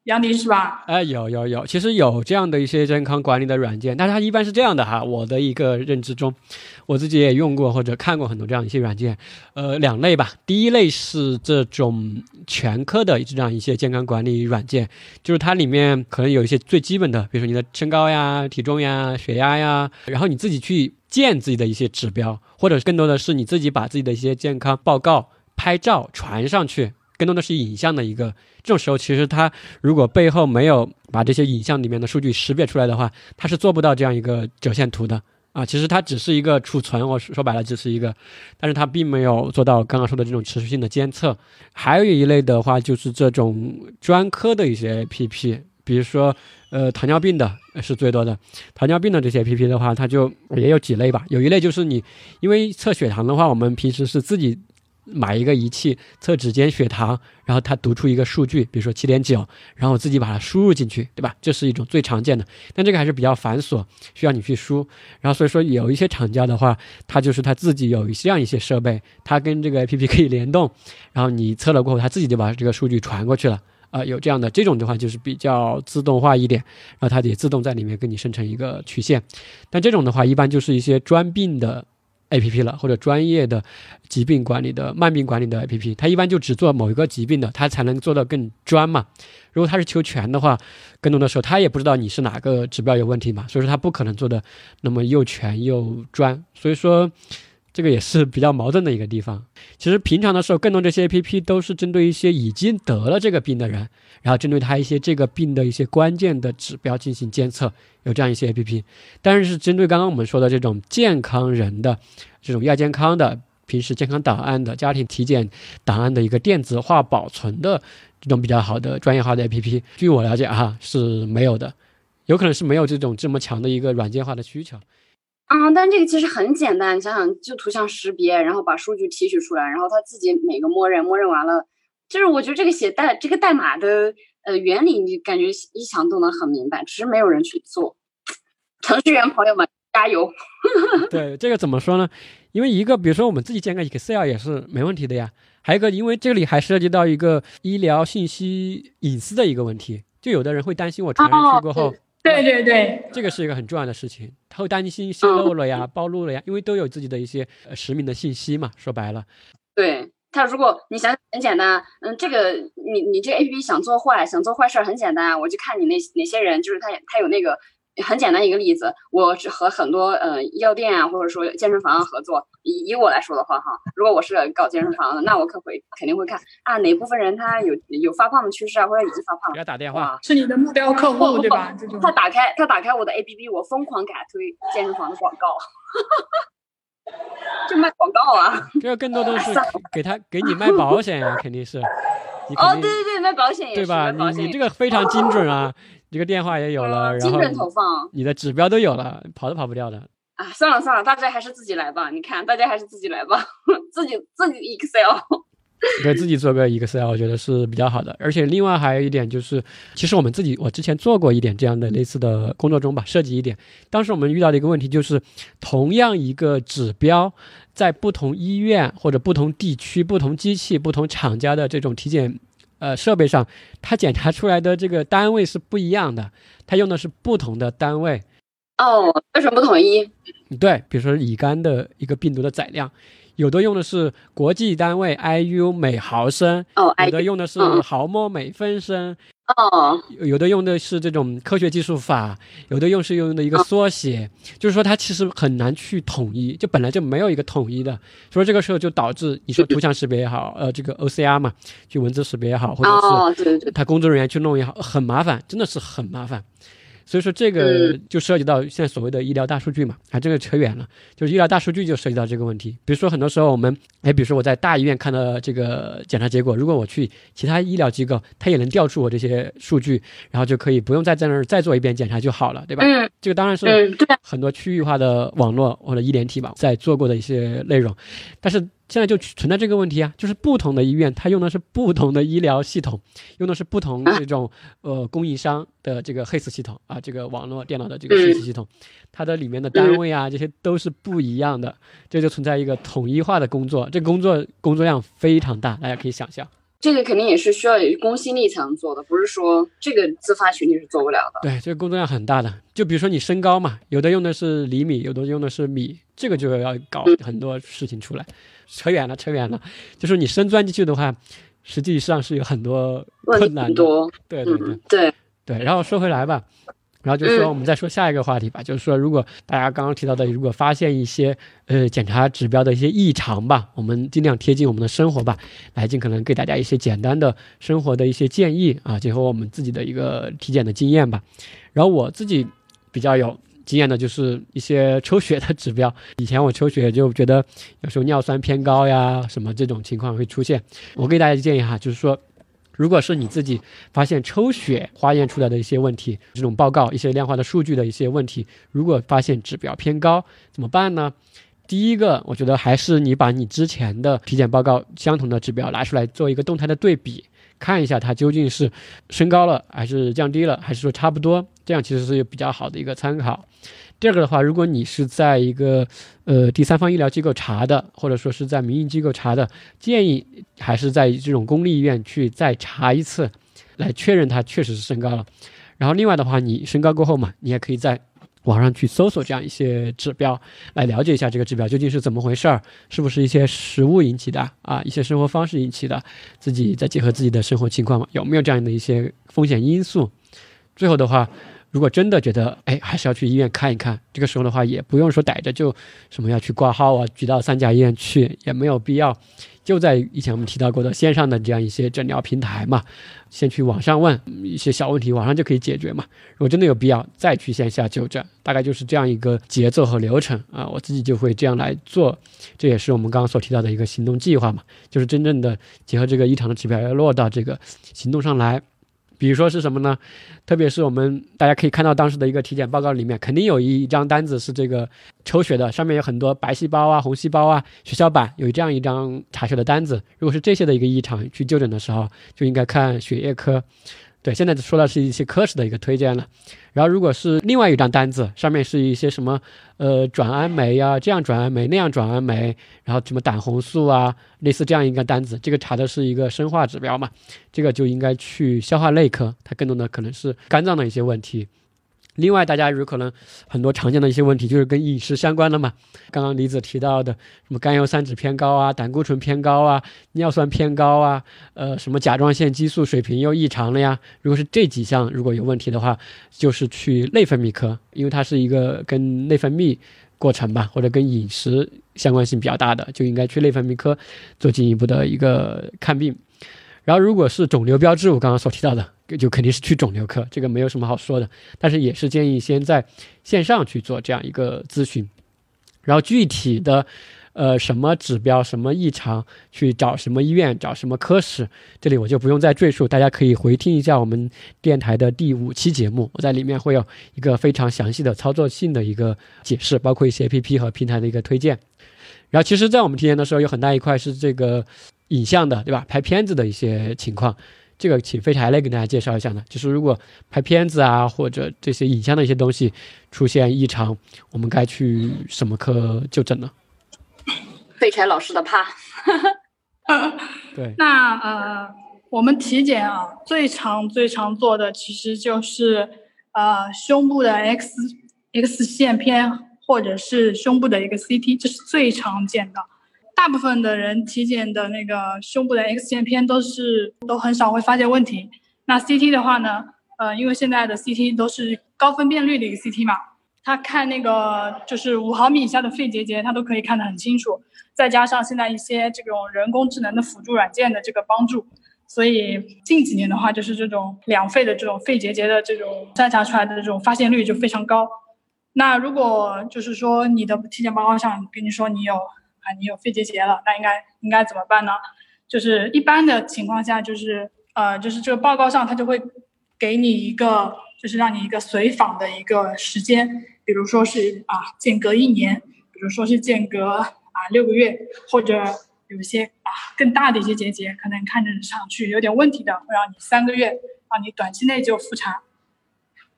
杨迪是吧？哎，有有有，其实有这样的一些健康管理的软件，但是它一般是这样的哈。我的一个认知中，我自己也用过或者看过很多这样一些软件，呃，两类吧。第一类是这种全科的这样一些健康管理软件，就是它里面可能有一些最基本的，比如说你的身高呀、体重呀、血压呀，然后你自己去建自己的一些指标，或者更多的是你自己把自己的一些健康报告拍照传上去。更多的是影像的一个，这种时候其实它如果背后没有把这些影像里面的数据识别出来的话，它是做不到这样一个折线图的啊，其实它只是一个储存，我说说白了只是一个，但是它并没有做到刚刚说的这种持续性的监测。还有一类的话，就是这种专科的一些 APP，比如说呃糖尿病的是最多的，糖尿病的这些 APP 的话，它就也有几类吧。有一类就是你因为测血糖的话，我们平时是自己。买一个仪器测指尖血糖，然后它读出一个数据，比如说七点九，然后我自己把它输入进去，对吧？这是一种最常见的，但这个还是比较繁琐，需要你去输。然后所以说有一些厂家的话，它就是它自己有这样一些设备，它跟这个 APP 可以联动，然后你测了过后，它自己就把这个数据传过去了。啊，有这样的这种的话就是比较自动化一点，然后它也自动在里面给你生成一个曲线。但这种的话，一般就是一些专病的。A P P 了，或者专业的疾病管理的慢病管理的 A P P，它一般就只做某一个疾病的，它才能做到更专嘛。如果它是求全的话，更多的时候它也不知道你是哪个指标有问题嘛，所以说它不可能做的那么又全又专。所以说。这个也是比较矛盾的一个地方。其实平常的时候，更多这些 A P P 都是针对一些已经得了这个病的人，然后针对他一些这个病的一些关键的指标进行监测，有这样一些 A P P。但是针对刚刚我们说的这种健康人的这种亚健康的平时健康档案的家庭体检档案的一个电子化保存的这种比较好的专业化的 A P P，据我了解哈是没有的，有可能是没有这种这么强的一个软件化的需求。啊，但这个其实很简单，你想想，就图像识别，然后把数据提取出来，然后它自己每个默认，默认完了，就是我觉得这个写代这个代码的呃原理，你感觉一想都能很明白，只是没有人去做。程序员朋友们加油！对这个怎么说呢？因为一个，比如说我们自己建个 Excel 也是没问题的呀。还有一个，因为这里还涉及到一个医疗信息隐私的一个问题，就有的人会担心我传上去过后。对对对，这个是一个很重要的事情，他会担心泄露了呀、暴露了呀，因为都有自己的一些呃实名的信息嘛。说白了，对他，如果你想很简单，嗯，这个你你这 A P P 想做坏，想做坏事很简单，我就看你那哪些人，就是他他有那个。很简单一个例子，我是和很多呃药店啊，或者说健身房合作。以以我来说的话，哈，如果我是搞健身房的，那我可会肯定会看啊，哪部分人他有有发胖的趋势啊，或者已经发胖了，给他打电话，是你的目标客户对吧？他打开他打开我的 APP，我疯狂给他推健身房的广告，就卖广告啊。这个更多的是 给他给你卖保险呀，肯定是。哦，对对对，卖保险也是，对吧？你你这个非常精准啊。这个电话也有了，然后你的指标都有了，跑都跑不掉的。啊，算了算了，大家还是自己来吧。你看，大家还是自己来吧，自己自己 Excel，给自己做个 Excel，我觉得是比较好的。而且另外还有一点就是，其实我们自己，我之前做过一点这样的类似的工作中吧，设计一点。当时我们遇到的一个问题就是，同样一个指标，在不同医院或者不同地区、不同机器、不同厂家的这种体检。呃，设备上，它检查出来的这个单位是不一样的，它用的是不同的单位。哦，为什么不统一？对，比如说乙肝的一个病毒的载量。有的用的是国际单位 IU 每毫升，哦，有的用的是毫摩每分升，哦，有的用的是这种科学技术法，有的用是用的一个缩写，就是说它其实很难去统一，就本来就没有一个统一的，所以这个时候就导致你说图像识别也好，呃，这个 OCR 嘛，就文字识别也好，或者是他工作人员去弄也好，很麻烦，真的是很麻烦。所以说这个就涉及到现在所谓的医疗大数据嘛，啊，这个扯远了，就是医疗大数据就涉及到这个问题。比如说很多时候我们，哎，比如说我在大医院看到这个检查结果，如果我去其他医疗机构，它也能调出我这些数据，然后就可以不用再在那儿再做一遍检查就好了，对吧？嗯，这个当然是很多区域化的网络或者医联体吧，在做过的一些内容，但是。现在就存在这个问题啊，就是不同的医院，它用的是不同的医疗系统，用的是不同这种呃供应商的这个 HIS 系统啊，这个网络电脑的这个信息系统，它的里面的单位啊，这些都是不一样的，这就存在一个统一化的工作，这工作工作量非常大，大家可以想象。这个肯定也是需要有公信力才能做的，不是说这个自发群体是做不了的。对，这个工作量很大的。就比如说你身高嘛，有的用的是厘米，有的用的是米，这个就要搞很多事情出来。扯远了，扯远了。就是你深钻进去的话，实际上是有很多困难的。对对对对对。然后说回来吧。然后就说，我们再说下一个话题吧。就是说，如果大家刚刚提到的，如果发现一些呃检查指标的一些异常吧，我们尽量贴近我们的生活吧，来尽可能给大家一些简单的生活的一些建议啊，结合我们自己的一个体检的经验吧。然后我自己比较有。经验的就是一些抽血的指标。以前我抽血就觉得有时候尿酸偏高呀，什么这种情况会出现。我给大家建议哈，就是说，如果是你自己发现抽血化验出来的一些问题，这种报告、一些量化的数据的一些问题，如果发现指标偏高，怎么办呢？第一个，我觉得还是你把你之前的体检报告相同的指标拿出来做一个动态的对比，看一下它究竟是升高了还是降低了，还是说差不多，这样其实是比较好的一个参考。第二个的话，如果你是在一个呃第三方医疗机构查的，或者说是在民营机构查的，建议还是在这种公立医院去再查一次，来确认它确实是升高了。然后另外的话，你升高过后嘛，你也可以在。网上去搜索这样一些指标，来了解一下这个指标究竟是怎么回事儿，是不是一些食物引起的啊，一些生活方式引起的，自己再结合自己的生活情况嘛，有没有这样的一些风险因素？最后的话，如果真的觉得哎，还是要去医院看一看，这个时候的话也不用说逮着就什么要去挂号啊，举到三甲医院去也没有必要。就在以前我们提到过的线上的这样一些诊疗平台嘛，先去网上问一些小问题，网上就可以解决嘛。如果真的有必要，再去线下就诊，大概就是这样一个节奏和流程啊。我自己就会这样来做，这也是我们刚刚所提到的一个行动计划嘛，就是真正的结合这个异常的指标要落到这个行动上来。比如说是什么呢？特别是我们大家可以看到当时的一个体检报告里面，肯定有一张单子是这个抽血的，上面有很多白细胞啊、红细胞啊、血小板，有这样一张查血的单子。如果是这些的一个异常，去就诊的时候就应该看血液科。对，现在说的是一些科室的一个推荐了。然后，如果是另外一张单子，上面是一些什么，呃，转氨酶呀，这样转氨酶，那样转氨酶，然后什么胆红素啊，类似这样一个单子，这个查的是一个生化指标嘛，这个就应该去消化内科，它更多的可能是肝脏的一些问题。另外，大家有可能很多常见的一些问题就是跟饮食相关的嘛。刚刚李子提到的什么甘油三酯偏高啊，胆固醇偏高啊，尿酸偏高啊，呃，什么甲状腺激素水平又异常了呀。如果是这几项如果有问题的话，就是去内分泌科，因为它是一个跟内分泌过程吧，或者跟饮食相关性比较大的，就应该去内分泌科做进一步的一个看病。然后，如果是肿瘤标志，我刚刚所提到的。就肯定是去肿瘤科，这个没有什么好说的。但是也是建议先在线上去做这样一个咨询，然后具体的，呃，什么指标、什么异常，去找什么医院、找什么科室，这里我就不用再赘述，大家可以回听一下我们电台的第五期节目，我在里面会有一个非常详细的操作性的一个解释，包括一些 APP 和平台的一个推荐。然后，其实，在我们体检的时候，有很大一块是这个影像的，对吧？拍片子的一些情况。这个请废柴来给大家介绍一下呢，就是如果拍片子啊或者这些影像的一些东西出现异常，我们该去什么科就诊呢？废柴老师的怕。对。那呃，我们体检啊，最常最常做的其实就是呃胸部的 X X 线片或者是胸部的一个 CT，这是最常见的。大部分的人体检的那个胸部的 X 线片都是都很少会发现问题。那 CT 的话呢，呃，因为现在的 CT 都是高分辨率的一个 CT 嘛，它看那个就是五毫米以下的肺结节，它都可以看得很清楚。再加上现在一些这种人工智能的辅助软件的这个帮助，所以近几年的话，就是这种两肺的这种肺结节的这种筛查出来的这种发现率就非常高。那如果就是说你的体检报告上跟你说你有。啊，你有肺结节了，那应该应该怎么办呢？就是一般的情况下，就是呃，就是这个报告上他就会给你一个，就是让你一个随访的一个时间，比如说是啊间隔一年，比如说是间隔啊六个月，或者有一些啊更大的一些结节，可能看着上去有点问题的，会让你三个月，让你短期内就复查。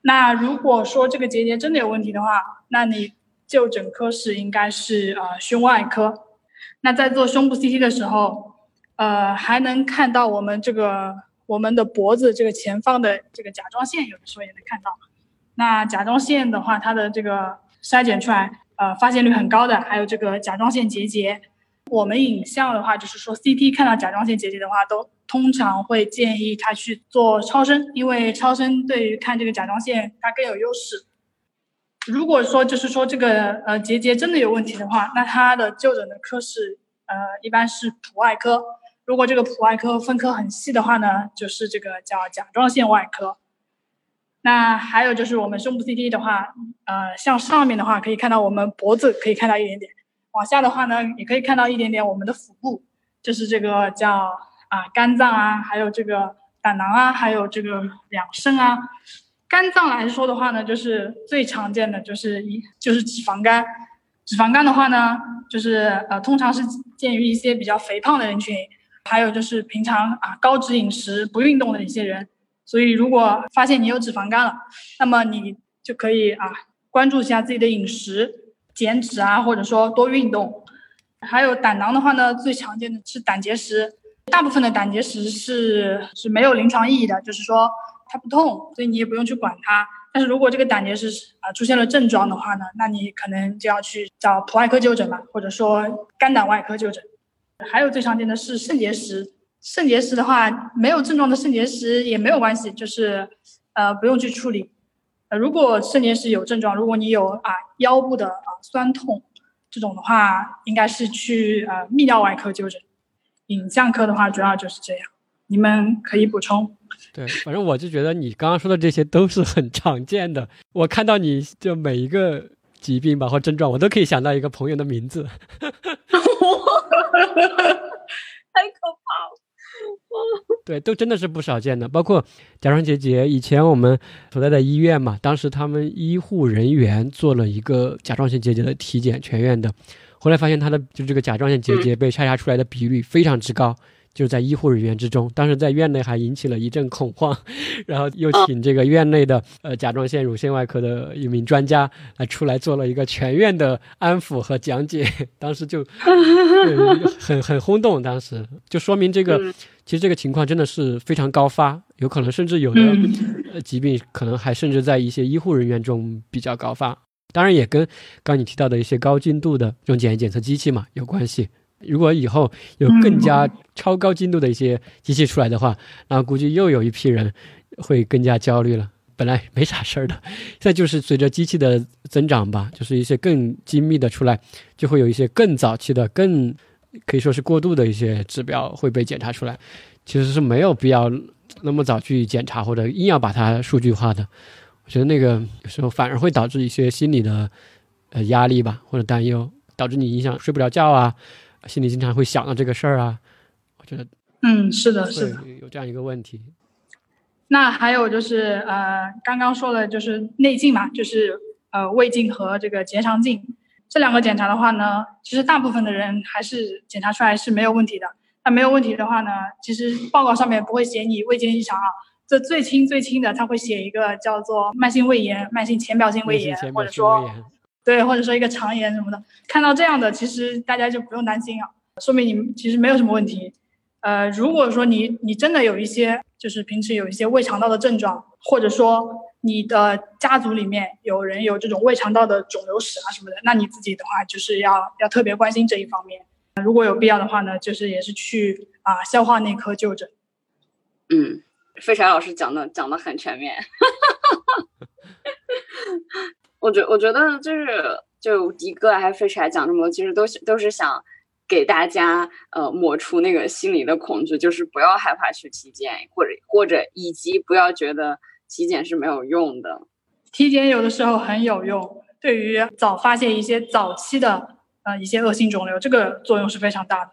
那如果说这个结节真的有问题的话，那你。就诊科室应该是呃胸外科，那在做胸部 CT 的时候，呃还能看到我们这个我们的脖子这个前方的这个甲状腺，有的时候也能看到。那甲状腺的话，它的这个筛检出来，呃发现率很高的，还有这个甲状腺结节。我们影像的话，就是说 CT 看到甲状腺结节的话，都通常会建议他去做超声，因为超声对于看这个甲状腺它更有优势。如果说就是说这个呃结节真的有问题的话，那他的就诊的科室呃一般是普外科。如果这个普外科分科很细的话呢，就是这个叫甲状腺外科。那还有就是我们胸部 CT 的话，呃，向上面的话可以看到我们脖子可以看到一点点，往下的话呢也可以看到一点点我们的腹部，就是这个叫啊肝脏啊，还有这个胆囊啊，还有这个两肾啊。肝脏来说的话呢，就是最常见的就是一就是脂肪肝，脂肪肝的话呢，就是呃通常是见于一些比较肥胖的人群，还有就是平常啊高脂饮食不运动的一些人。所以，如果发现你有脂肪肝了，那么你就可以啊关注一下自己的饮食，减脂啊，或者说多运动。还有胆囊的话呢，最常见的是胆结石，大部分的胆结石是是没有临床意义的，就是说它不痛，所以你也不用去管它。但是如果这个胆结石啊出现了症状的话呢，那你可能就要去找普外科就诊了，或者说肝胆外科就诊。还有最常见的是肾结石。肾结石的话，没有症状的肾结石也没有关系，就是呃不用去处理。呃，如果肾结石有症状，如果你有啊腰部的啊酸痛这种的话，应该是去呃泌尿外科就诊。影像科的话，主要就是这样。你们可以补充。对，反正我就觉得你刚刚说的这些都是很常见的。我看到你就每一个疾病吧或症状，我都可以想到一个朋友的名字。太可怕了。对，都真的是不少见的，包括甲状腺结节。以前我们所在的医院嘛，当时他们医护人员做了一个甲状腺结节的体检，全院的，后来发现他的就这个甲状腺结节被筛查出来的比率非常之高。就在医护人员之中，当时在院内还引起了一阵恐慌，然后又请这个院内的呃甲状腺乳腺外科的一名专家来出来做了一个全院的安抚和讲解，当时就 很很轰动，当时。就说明这个其实这个情况真的是非常高发，有可能甚至有的呃疾病可能还甚至在一些医护人员中比较高发，当然也跟刚你提到的一些高精度的这种检验检测机器嘛有关系。如果以后有更加超高精度的一些机器出来的话，那估计又有一批人会更加焦虑了。本来没啥事儿的，现在就是随着机器的增长吧，就是一些更精密的出来，就会有一些更早期的、更可以说是过度的一些指标会被检查出来。其实是没有必要那么早去检查，或者硬要把它数据化的。我觉得那个有时候反而会导致一些心理的呃压力吧，或者担忧，导致你影响睡不着觉啊。心里经常会想到这个事儿啊，我觉得，嗯，是的，是的，有这样一个问题。那还有就是呃，刚刚说的就是内镜嘛，就是呃胃镜和这个结肠镜这两个检查的话呢，其实大部分的人还是检查出来是没有问题的。那没有问题的话呢，其实报告上面不会写你胃镜异常啊，这最轻最轻的他会写一个叫做慢性胃炎、慢性浅表性胃炎，或者说。对，或者说一个肠炎什么的，看到这样的，其实大家就不用担心啊，说明你其实没有什么问题。呃，如果说你你真的有一些，就是平时有一些胃肠道的症状，或者说你的家族里面有人有这种胃肠道的肿瘤史啊什么的，那你自己的话就是要要特别关心这一方面。如果有必要的话呢，就是也是去啊消化内科就诊。嗯，飞柴老师讲的讲的很全面。我觉我觉得就是就迪哥还飞柴讲这么多，其实都是都是想给大家呃抹除那个心理的恐惧，就是不要害怕去体检，或者或者以及不要觉得体检是没有用的。体检有的时候很有用，对于早发现一些早期的呃一些恶性肿瘤，这个作用是非常大的。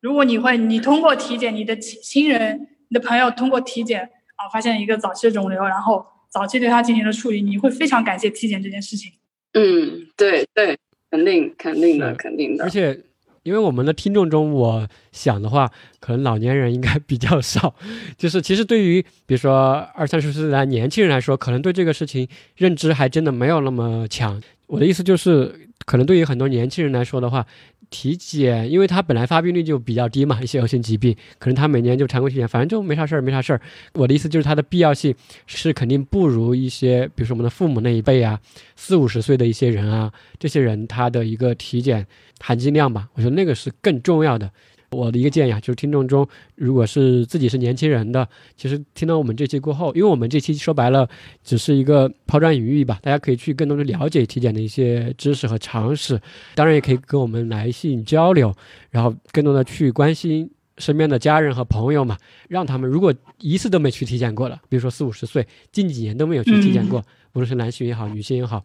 如果你会你通过体检，你的亲亲人、你的朋友通过体检啊发现一个早期的肿瘤，然后。早期对它进行了处理，你会非常感谢体检这件事情。嗯，对对，肯定肯定的，肯定的。而且，因为我们的听众中，我想的话，可能老年人应该 比较少。就是其实对于比如说二三十岁的年轻人来说，可能对这个事情认知还真的没有那么强。我的意思就是，可能对于很多年轻人来说的话。体检，因为他本来发病率就比较低嘛，一些恶性疾病，可能他每年就常规体检，反正就没啥事儿，没啥事儿。我的意思就是他的必要性是肯定不如一些，比如说我们的父母那一辈啊，四五十岁的一些人啊，这些人他的一个体检含金量吧，我觉得那个是更重要的。我的一个建议啊，就是听众中，如果是自己是年轻人的，其实听到我们这期过后，因为我们这期说白了只是一个抛砖引玉吧，大家可以去更多的了解体检的一些知识和常识，当然也可以跟我们来信交流，然后更多的去关心身边的家人和朋友嘛，让他们如果一次都没去体检过了，比如说四五十岁，近几年都没有去体检过，无论是男性也好，女性也好，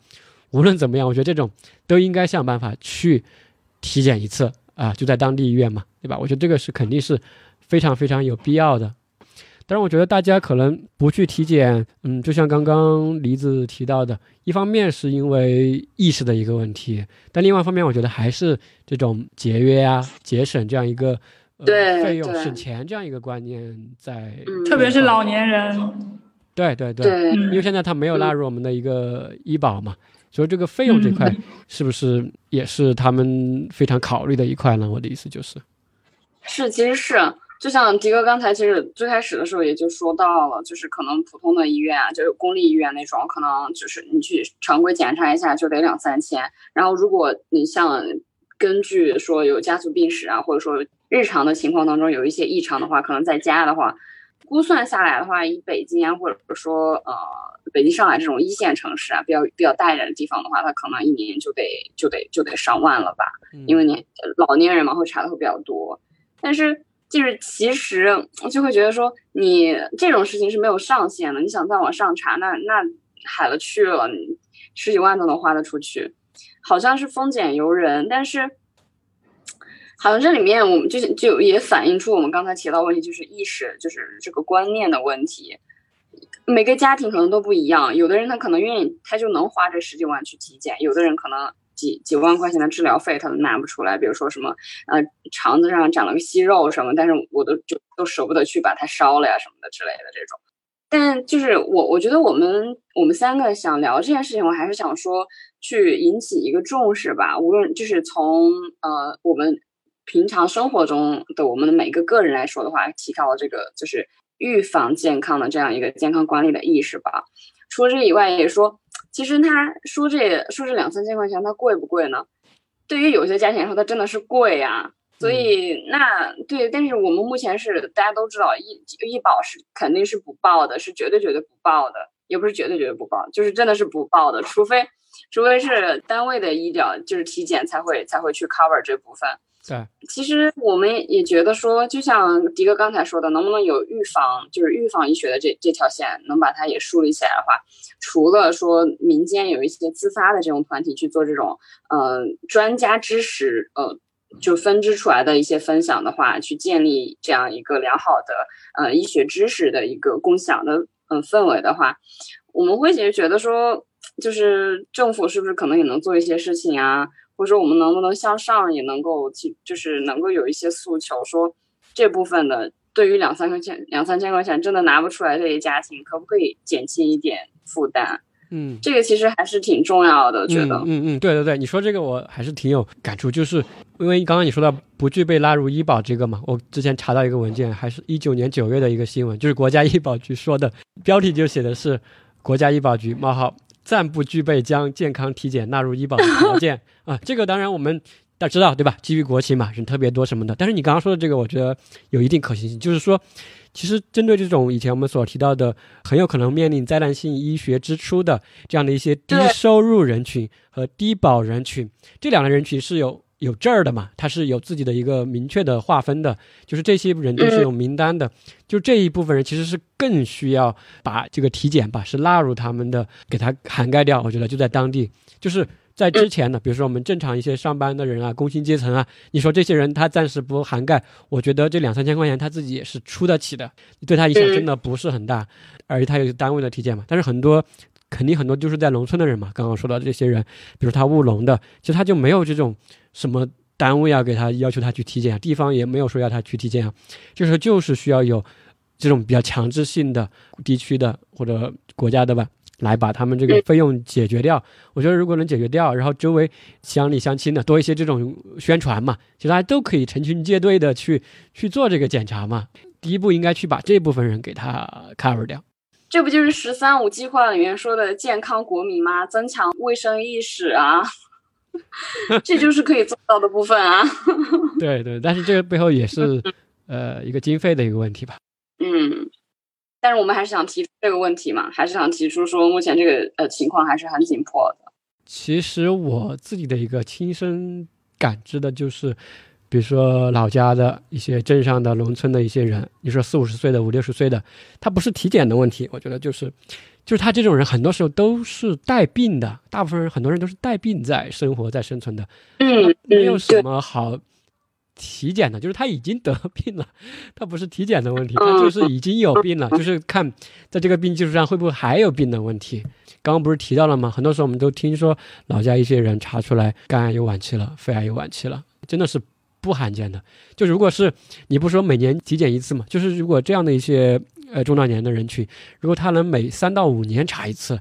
无论怎么样，我觉得这种都应该想办法去体检一次。啊，就在当地医院嘛，对吧？我觉得这个是肯定是非常非常有必要的。但是我觉得大家可能不去体检，嗯，就像刚刚梨子提到的，一方面是因为意识的一个问题，但另外一方面，我觉得还是这种节约啊、节省这样一个对费用、省钱这样一个观念在，特别是老年人，对对对，对，因为现在它没有纳入我们的一个医保嘛，所以这个费用这块是不是也是他们非常考虑的一块呢？我的意思就是，是，其实是。就像迪哥刚才其实最开始的时候也就说到了，就是可能普通的医院啊，就是公立医院那种，可能就是你去常规检查一下就得两三千。然后如果你像根据说有家族病史啊，或者说日常的情况当中有一些异常的话，可能在家的话，估算下来的话，以北京啊，或者说呃北京、上海这种一线城市啊，比较比较大一点的地方的话，它可能一年就得就得就得上万了吧，因为你老年人嘛会查的会比较多，但是。就是其实就会觉得说，你这种事情是没有上限的。你想再往上查，那那海了去了，十几万都能花得出去。好像是丰俭由人，但是好像这里面我们就就也反映出我们刚才提到问题，就是意识，就是这个观念的问题。每个家庭可能都不一样，有的人他可能愿意，他就能花这十几万去体检；有的人可能。几几万块钱的治疗费他都拿不出来，比如说什么呃肠子上长了个息肉什么，但是我都就都舍不得去把它烧了呀什么的之类的这种。但就是我我觉得我们我们三个想聊这件事情，我还是想说去引起一个重视吧。无论就是从呃我们平常生活中的我们的每个个人来说的话，提高这个就是预防健康的这样一个健康管理的意识吧。除了这以外，也说。其实他说这说这两三千块钱，它贵不贵呢？对于有些家庭来说，它真的是贵呀。所以那对，但是我们目前是大家都知道，医医保是肯定是不报的，是绝对绝对不报的，也不是绝对绝对不报，就是真的是不报的，除非除非是单位的医疗就是体检才会才会去 cover 这部分。对，其实我们也觉得说，就像迪哥刚才说的，能不能有预防，就是预防医学的这这条线，能把它也梳理起来的话，除了说民间有一些自发的这种团体去做这种，呃，专家知识，呃，就分支出来的一些分享的话，去建立这样一个良好的，呃，医学知识的一个共享的，嗯，氛围的话，我们会觉觉得说，就是政府是不是可能也能做一些事情啊？或者说我们能不能向上也能够提，就是能够有一些诉求，说这部分的对于两三块钱、两三千块钱真的拿不出来这些家庭，可不可以减轻一点负担？嗯，这个其实还是挺重要的，觉得。嗯嗯，对对对，你说这个我还是挺有感触，就是因为刚刚你说到不具备纳入医保这个嘛，我之前查到一个文件，还是一九年九月的一个新闻，就是国家 医保局说的，标题就写的是国家医保局冒号。暂不具备将健康体检纳入医保的条件 啊，这个当然我们大家知道对吧？基于国情嘛，人特别多什么的。但是你刚刚说的这个，我觉得有一定可行性，就是说，其实针对这种以前我们所提到的很有可能面临灾难性医学支出的这样的一些低收入人群和低保人群，这两类人群是有。有证儿的嘛，他是有自己的一个明确的划分的，就是这些人都是有名单的，就这一部分人其实是更需要把这个体检吧是纳入他们的，给他涵盖掉。我觉得就在当地，就是在之前呢，比如说我们正常一些上班的人啊，工薪阶层啊，你说这些人他暂时不涵盖，我觉得这两三千块钱他自己也是出得起的，对他影响真的不是很大，而且他有单位的体检嘛，但是很多。肯定很多就是在农村的人嘛，刚刚说到这些人，比如他务农的，其实他就没有这种什么单位要给他要求他去体检，地方也没有说要他去体检啊，就是就是需要有这种比较强制性的地区的或者国家的吧，来把他们这个费用解决掉。我觉得如果能解决掉，然后周围乡里乡亲的多一些这种宣传嘛，其实大家都可以成群结队的去去做这个检查嘛。第一步应该去把这部分人给他 cover 掉。这不就是“十三五”计划里面说的健康国民吗？增强卫生意识啊，这就是可以做到的部分啊。对对，但是这个背后也是呃一个经费的一个问题吧。嗯，但是我们还是想提出这个问题嘛，还是想提出说目前这个呃情况还是很紧迫的。其实我自己的一个亲身感知的就是，比如说老家的一些镇上的、农村的一些人，你说四五十岁的、五六十岁的，他不是体检的问题，我觉得就是，就是他这种人很多时候都是带病的，大部分人很多人都是带病在生活在生存的，嗯，没有什么好。体检的，就是他已经得病了，他不是体检的问题，他就是已经有病了，就是看在这个病基础上会不会还有病的问题。刚刚不是提到了吗？很多时候我们都听说老家一些人查出来肝癌有晚期了，肺癌有晚期了，真的是不罕见的。就如果是你不说每年体检一次嘛，就是如果这样的一些呃中老年的人群，如果他能每三到五年查一次，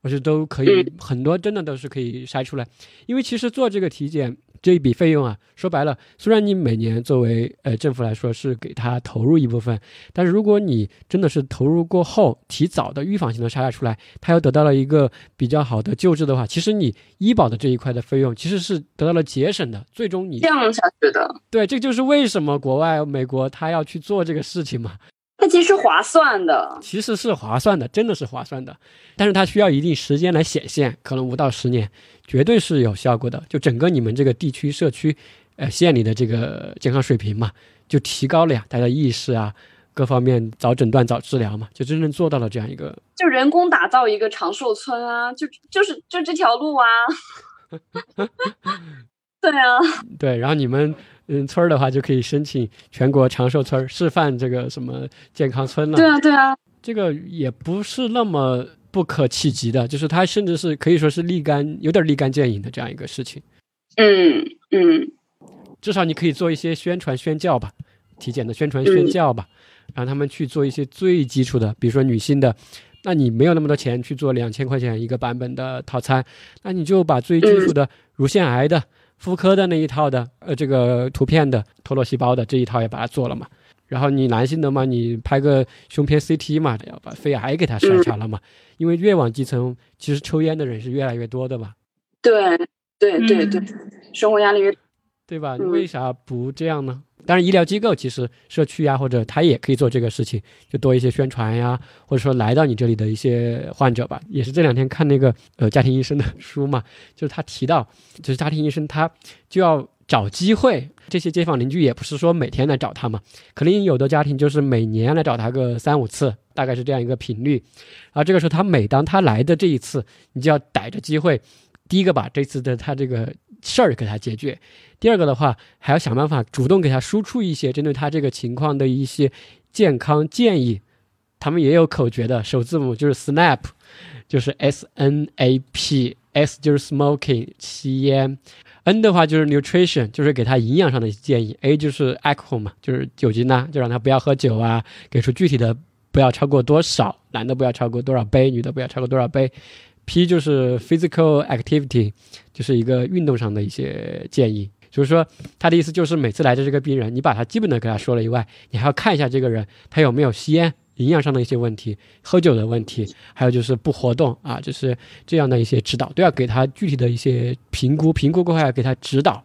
我觉得都可以，很多真的都是可以筛出来，因为其实做这个体检。这一笔费用啊，说白了，虽然你每年作为呃政府来说是给他投入一部分，但是如果你真的是投入过后，提早的预防性的筛查出来，他又得到了一个比较好的救治的话，其实你医保的这一块的费用其实是得到了节省的。最终你降下去的，对，这就是为什么国外美国他要去做这个事情嘛。它其实划算的，其实是划算的，真的是划算的，但是它需要一定时间来显现，可能五到十年，绝对是有效果的。就整个你们这个地区、社区、呃县里的这个健康水平嘛，就提高了呀，大家意识啊，各方面早诊断、早治疗嘛，就真正做到了这样一个，就人工打造一个长寿村啊，就就是就这条路啊，对啊，对，然后你们。嗯，村儿的话就可以申请全国长寿村示范这个什么健康村了。对啊，对啊，这个也不是那么不可企及的，就是它甚至是可以说是立竿有点立竿见影的这样一个事情。嗯嗯，至少你可以做一些宣传宣教吧，体检的宣传宣教吧，让他们去做一些最基础的，比如说女性的，那你没有那么多钱去做两千块钱一个版本的套餐，那你就把最基础的乳腺癌的。妇科的那一套的，呃，这个图片的脱落细胞的这一套也把它做了嘛。然后你男性的嘛，你拍个胸片 CT 嘛，要把肺癌给它筛查了嘛。因为越往基层，其实抽烟的人是越来越多的嘛。对对对对，生活压力越，对吧？你为啥不这样呢？当然，医疗机构其实社区呀，或者他也可以做这个事情，就多一些宣传呀，或者说来到你这里的一些患者吧。也是这两天看那个呃家庭医生的书嘛，就是他提到，就是家庭医生他就要找机会，这些街坊邻居也不是说每天来找他嘛，可能有的家庭就是每年来找他个三五次，大概是这样一个频率。然后这个时候他每当他来的这一次，你就要逮着机会，第一个把这次的他这个事儿给他解决。第二个的话，还要想办法主动给他输出一些针对他这个情况的一些健康建议。他们也有口诀的，首字母就是 SNAP，就是 S N A P，S 就是 smoking 吸烟，N 的话就是 nutrition，就是给他营养上的建议，A 就是 alcohol 嘛，就是酒精呐，就让他不要喝酒啊，给出具体的不要超过多少，男的不要超过多少杯，女的不要超过多少杯。P 就是 physical activity，就是一个运动上的一些建议。就是说，他的意思就是，每次来的这个病人，你把他基本的给他说了以外，你还要看一下这个人他有没有吸烟、营养上的一些问题、喝酒的问题，还有就是不活动啊，就是这样的一些指导，都要给他具体的一些评估，评估过后要给他指导，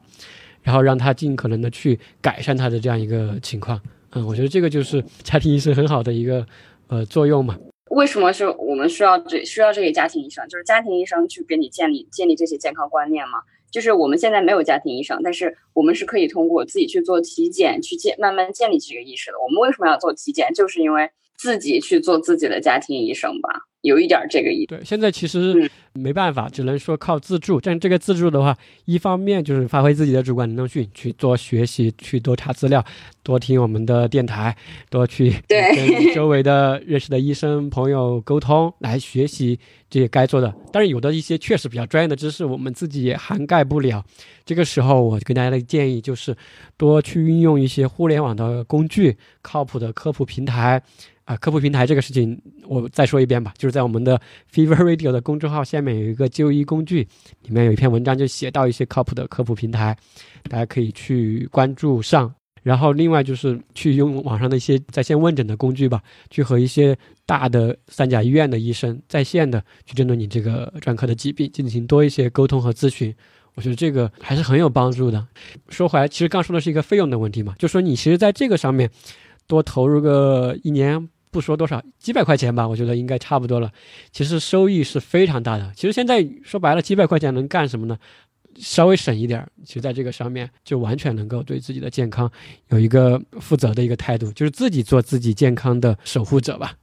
然后让他尽可能的去改善他的这样一个情况。嗯，我觉得这个就是家庭医生很好的一个呃作用嘛。为什么是我们需要这需要这个家庭医生？就是家庭医生去给你建立建立这些健康观念嘛？就是我们现在没有家庭医生，但是我们是可以通过自己去做体检，去建慢慢建立这个意识的。我们为什么要做体检？就是因为自己去做自己的家庭医生吧。有一点这个意对，现在其实没办法，只能说靠自助。但这个自助的话，一方面就是发挥自己的主观能动性，去多学习，去多查资料，多听我们的电台，多去跟 周围的认识的医生朋友沟通，来学习这些该做的。但是有的一些确实比较专业的知识，我们自己也涵盖不了。这个时候，我给大家的建议就是多去运用一些互联网的工具，靠谱的科普平台。科普平台这个事情，我再说一遍吧，就是在我们的 Fever Radio 的公众号下面有一个就医工具，里面有一篇文章就写到一些靠谱的科普平台，大家可以去关注上。然后另外就是去用网上的一些在线问诊的工具吧，去和一些大的三甲医院的医生在线的去针对你这个专科的疾病进行多一些沟通和咨询。我觉得这个还是很有帮助的。说回来，其实刚说的是一个费用的问题嘛，就说你其实在这个上面多投入个一年。不说多少几百块钱吧，我觉得应该差不多了。其实收益是非常大的。其实现在说白了，几百块钱能干什么呢？稍微省一点儿，其实在这个上面就完全能够对自己的健康有一个负责的一个态度，就是自己做自己健康的守护者吧。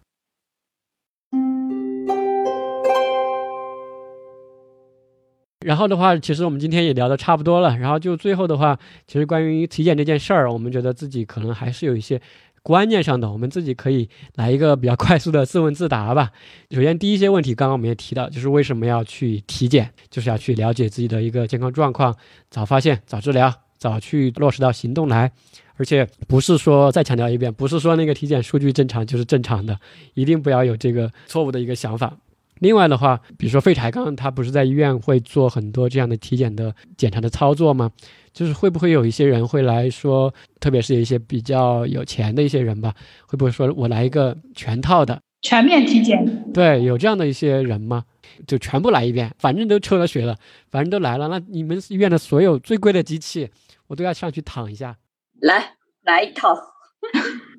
然后的话，其实我们今天也聊得差不多了。然后就最后的话，其实关于体检这件事儿，我们觉得自己可能还是有一些观念上的，我们自己可以来一个比较快速的自问自答吧。首先，第一些问题，刚刚我们也提到，就是为什么要去体检，就是要去了解自己的一个健康状况，早发现、早治疗、早去落实到行动来。而且不是说再强调一遍，不是说那个体检数据正常就是正常的，一定不要有这个错误的一个想法。另外的话，比如说废柴，刚刚他不是在医院会做很多这样的体检的检查的操作吗？就是会不会有一些人会来说，特别是一些比较有钱的一些人吧，会不会说我来一个全套的全面体检？对，有这样的一些人吗？就全部来一遍，反正都抽了血了，反正都来了，那你们医院的所有最贵的机器，我都要上去躺一下，来来一套，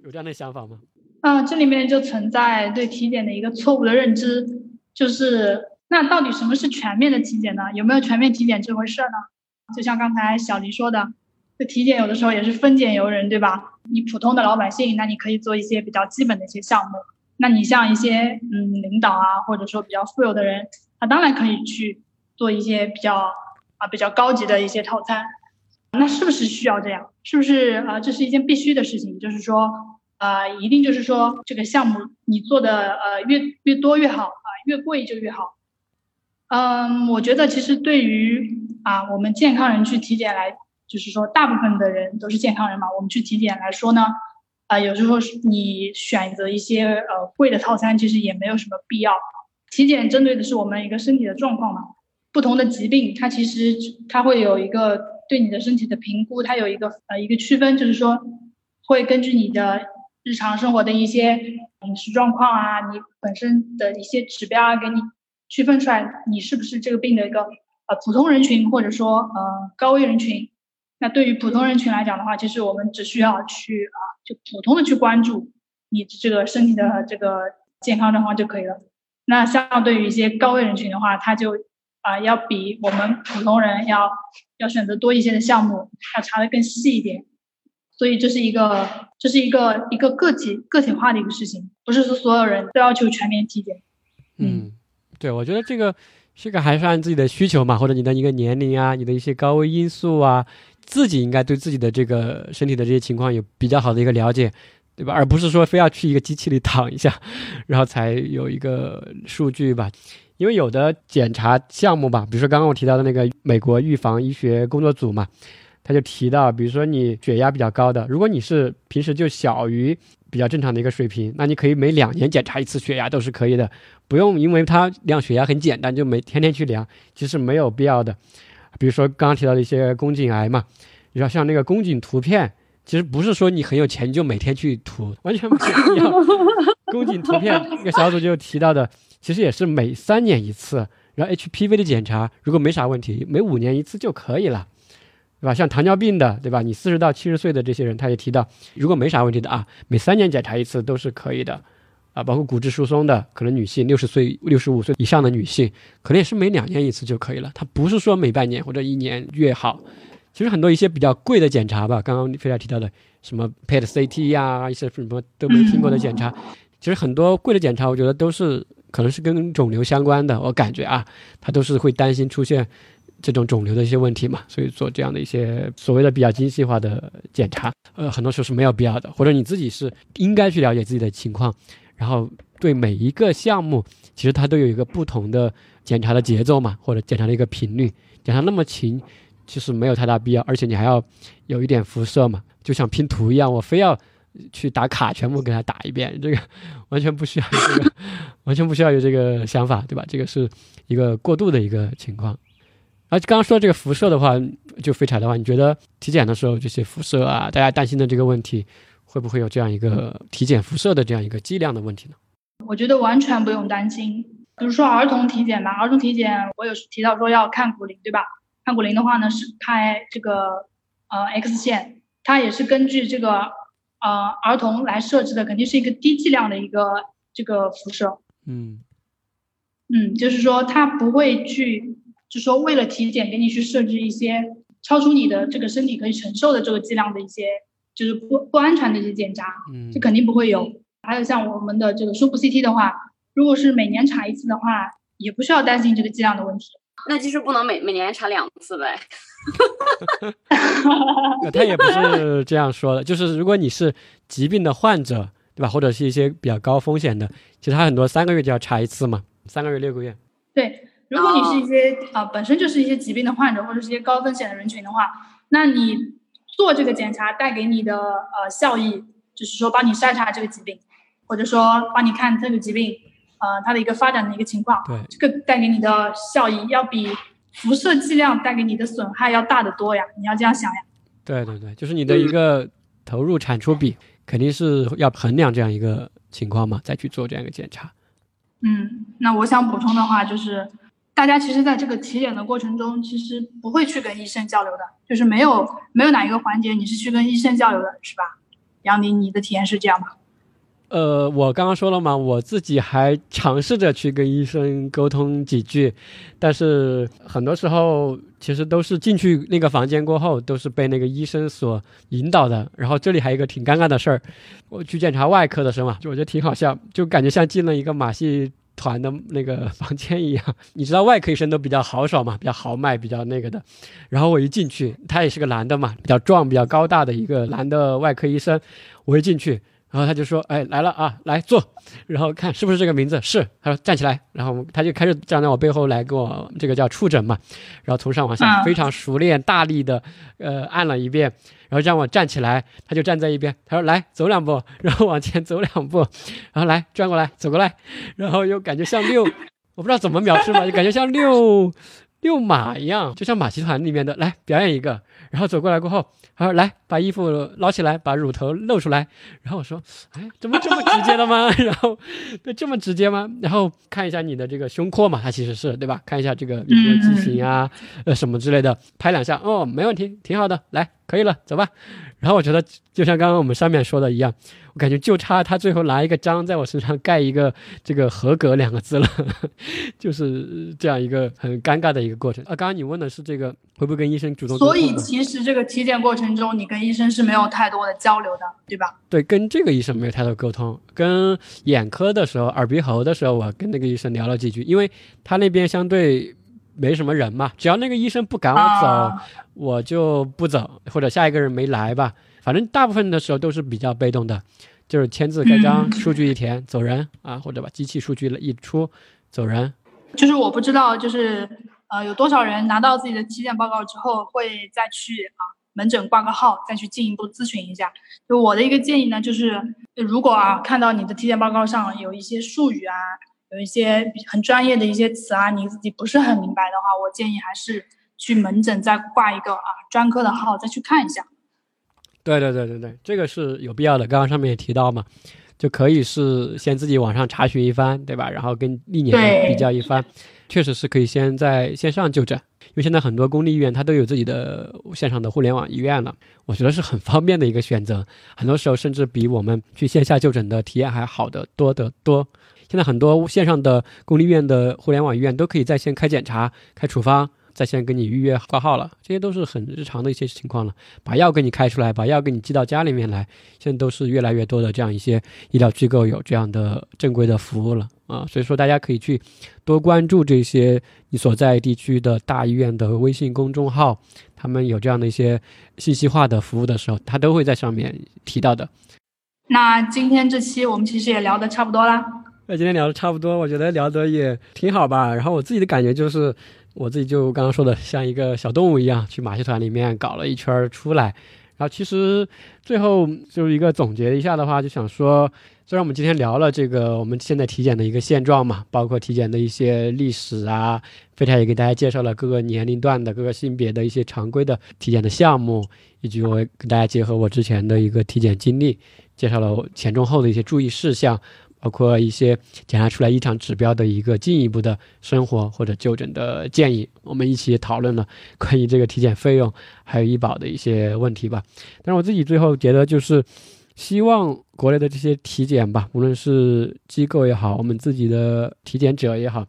有这样的想法吗？啊，这里面就存在对体检的一个错误的认知。就是那到底什么是全面的体检呢？有没有全面体检这回事儿呢？就像刚才小黎说的，这体检有的时候也是分拣由人，对吧？你普通的老百姓，那你可以做一些比较基本的一些项目。那你像一些嗯领导啊，或者说比较富有的人，他当然可以去做一些比较啊比较高级的一些套餐。那是不是需要这样？是不是啊？这是一件必须的事情？就是说啊，一定就是说这个项目你做的呃越越多越好。越贵就越好，嗯，我觉得其实对于啊我们健康人去体检来，就是说大部分的人都是健康人嘛，我们去体检来说呢，啊有时候你选择一些呃贵的套餐，其实也没有什么必要。体检针对的是我们一个身体的状况嘛，不同的疾病它其实它会有一个对你的身体的评估，它有一个呃一个区分，就是说会根据你的日常生活的一些。饮食状况啊，你本身的一些指标啊，给你区分出来，你是不是这个病的一个呃普通人群，或者说呃高危人群？那对于普通人群来讲的话，其实我们只需要去啊，就普通的去关注你这个身体的这个健康状况就可以了。那相对于一些高危人群的话，他就啊要比我们普通人要要选择多一些的项目，要查的更细一点。所以这是一个，这是一个一个个体个体化的一个事情，不是说所有人都要求全面体检。嗯，对，我觉得这个这个还是按自己的需求嘛，或者你的一个年龄啊，你的一些高危因素啊，自己应该对自己的这个身体的这些情况有比较好的一个了解，对吧？而不是说非要去一个机器里躺一下，然后才有一个数据吧。因为有的检查项目吧，比如说刚刚我提到的那个美国预防医学工作组嘛。他就提到，比如说你血压比较高的，如果你是平时就小于比较正常的一个水平，那你可以每两年检查一次血压都是可以的，不用因为它量血压很简单就每天天去量，其实没有必要的。比如说刚刚提到的一些宫颈癌嘛，你说像那个宫颈图片，其实不是说你很有钱就每天去涂，完全没必要。宫颈图片那个小组就提到的，其实也是每三年一次，然后 HPV 的检查如果没啥问题，每五年一次就可以了。对吧？像糖尿病的，对吧？你四十到七十岁的这些人，他也提到，如果没啥问题的啊，每三年检查一次都是可以的，啊，包括骨质疏松的，可能女性六十岁、六十五岁以上的女性，可能也是每两年一次就可以了。它不是说每半年或者一年越好。其实很多一些比较贵的检查吧，刚刚飞来提到的什么 PET CT 呀，一些什么都没听过的检查，其实很多贵的检查，我觉得都是可能是跟肿瘤相关的。我感觉啊，他都是会担心出现。这种肿瘤的一些问题嘛，所以做这样的一些所谓的比较精细化的检查，呃，很多时候是没有必要的，或者你自己是应该去了解自己的情况，然后对每一个项目，其实它都有一个不同的检查的节奏嘛，或者检查的一个频率，检查那么勤，其实没有太大必要，而且你还要有一点辐射嘛，就像拼图一样，我非要去打卡全部给它打一遍，这个 完全不需要这个，完全不需要有这个想法，对吧？这个是一个过度的一个情况。而刚刚说这个辐射的话，就废柴的话，你觉得体检的时候这些辐射啊，大家担心的这个问题，会不会有这样一个体检辐射的这样一个剂量的问题呢？我觉得完全不用担心。比如说儿童体检吧，儿童体检我有提到说要看骨龄，对吧？看骨龄的话呢，是拍这个呃 X 线，它也是根据这个呃儿童来设置的，肯定是一个低剂量的一个这个辐射。嗯嗯，就是说它不会去。就说为了体检给你去设置一些超出你的这个身体可以承受的这个剂量的一些就是不不安全的一些检查，嗯这肯定不会有。还有像我们的这个胸部 CT 的话，如果是每年查一次的话，也不需要担心这个剂量的问题。那就是不能每每年查两次呗。呃他也不是这样说的，就是如果你是疾病的患者，对吧？或者是一些比较高风险的，其实他很多三个月就要查一次嘛，三个月、六个月。对，如果你是一些啊、本身就是一些疾病的患者或者是一些高风险的人群的话，那你做这个检查带给你的呃效益，就是说帮你筛查这个疾病，或者说帮你看这个疾病呃它的一个发展的一个情况，对，这个带给你的效益要比辐射剂量带给你的损害要大得多呀，你要这样想呀。对对对，就是你的一个投入产出比，肯定是要衡量这样一个情况嘛，再去做这样一个检查。嗯，那我想补充的话就是，大家其实在这个体检的过程中，其实不会去跟医生交流的，就是没有没有哪一个环节你是去跟医生交流的，是吧？杨宁，你的体验是这样吗？呃，我刚刚说了嘛，我自己还尝试着去跟医生沟通几句，但是很多时候其实都是进去那个房间过后，都是被那个医生所引导的。然后这里还有一个挺尴尬的事儿，我去检查外科的时候嘛，就我觉得挺好笑，就感觉像进了一个马戏团的那个房间一样。你知道外科医生都比较豪爽嘛，比较豪迈，比较那个的。然后我一进去，他也是个男的嘛，比较壮、比较高大的一个男的外科医生，我一进去。然后他就说：“哎，来了啊，来坐。”然后看是不是这个名字？是。他说站起来，然后他就开始站在我背后来给我这个叫触诊嘛，然后从上往下嗯。非常熟练、大力的呃按了一遍，然后让我站起来，他就站在一边，他说来走两步，然后往前走两步，然后来转过来走过来，然后又感觉像六，我不知道怎么描述嘛，就感觉像遛遛马一样，就像马戏团里面的来表演一个，然后走过来过后。他说：“来，把衣服捞起来，把乳头露出来。”然后我说：“ 哎，怎么这么直接的吗？然后，对，这么直接吗？然后看一下你的这个胸廓嘛，它其实是对吧？看一下这个有没有畸形啊，呃，什么之类的，拍两下，哦，没问题，挺好的，来，可以了，走吧。然后我觉得，就像刚刚我们上面说的一样，我感觉就差他最后拿一个章在我身上盖一个这个合格两个字了，就是这样一个很尴尬的一个过程。啊，刚刚你问的是这个会不会跟医生主动所以其实这个体检过程中，你跟医生是没有太多的交流的，对吧？对，跟这个医生没有太多沟通。跟眼科的时候，耳鼻喉的时候，我跟那个医生聊了几句，因为他那边相对没什么人嘛，只要那个医生不赶我走，啊我就不走，或者下一个人没来吧。反正大部分的时候都是比较被动的，就是签字盖章，嗯数据一填走人啊，或者把机器数据一出走人。就是我不知道，就是呃，有多少人拿到自己的体检报告之后，会再去啊门诊挂个号，再去进一步咨询一下。就我的一个建议呢，就是呃如果啊看到你的体检报告上有一些术语啊，有一些很专业的一些词啊，你自己不是很明白的话，我建议还是去门诊再挂一个啊专科的号，再去看一下。对对对对对，这个是有必要的。刚刚上面也提到嘛，就可以是先自己网上查询一番，对吧？然后跟历年的比较一番，确实是可以先在线上就诊，因为现在很多公立医院它都有自己的线上的互联网医院了，我觉得是很方便的一个选择。很多时候甚至比我们去线下就诊的体验还好的多得多。现在很多线上的公立医院的互联网医院都可以在线开检查、开处方。在线跟你预约挂号了，这些都是很日常的一些情况了。把药给你开出来，把药给你寄到家里面来，现在都是越来越多的这样一些医疗机构有这样的正规的服务了啊。所以说，大家可以去多关注这些你所在地区的大医院的微信公众号，他们有这样的一些信息化的服务的时候，他都会在上面提到的。那今天这期我们其实也聊得差不多啦。那今天聊的差不多，我觉得聊得也挺好吧。然后我自己的感觉就是，我自己就刚刚说的，像一个小动物一样，去马戏团里面搞了一圈儿出来。然后其实最后就是一个总结一下的话，就想说，虽然我们今天聊了这个我们现在体检的一个现状嘛，包括体检的一些历史啊，飞太也给大家介绍了各个年龄段的各个性别的一些常规的体检的项目，以及我跟大家结合我之前的一个体检经历，介绍了前中后的一些注意事项。包括一些检查出来异常指标的一个进一步的生活或者就诊的建议，我们一起讨论了关于这个体检费用还有医保的一些问题吧。但是我自己最后觉得就是，希望国内的这些体检吧，无论是机构也好，我们自己的体检者也好，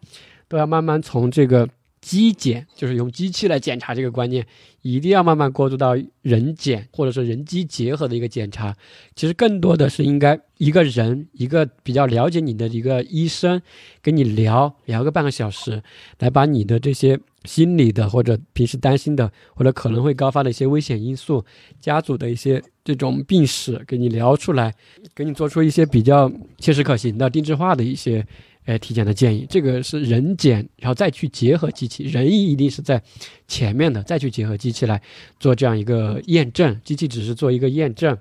都要慢慢从这个机检，就是用机器来检查这个观念，一定要慢慢过渡到人检或者说人机结合的一个检查。其实更多的是应该一个人，一个比较了解你的一个医生，跟你聊聊个半个小时，来把你的这些心理的或者平时担心的或者可能会高发的一些危险因素、家族的一些这种病史给你聊出来，给你做出一些比较切实可行的定制化的一些。呃，体检的建议，这个是人检，然后再去结合机器，人一定是在前面的，再去结合机器来做这样一个验证，机器只是做一个验证。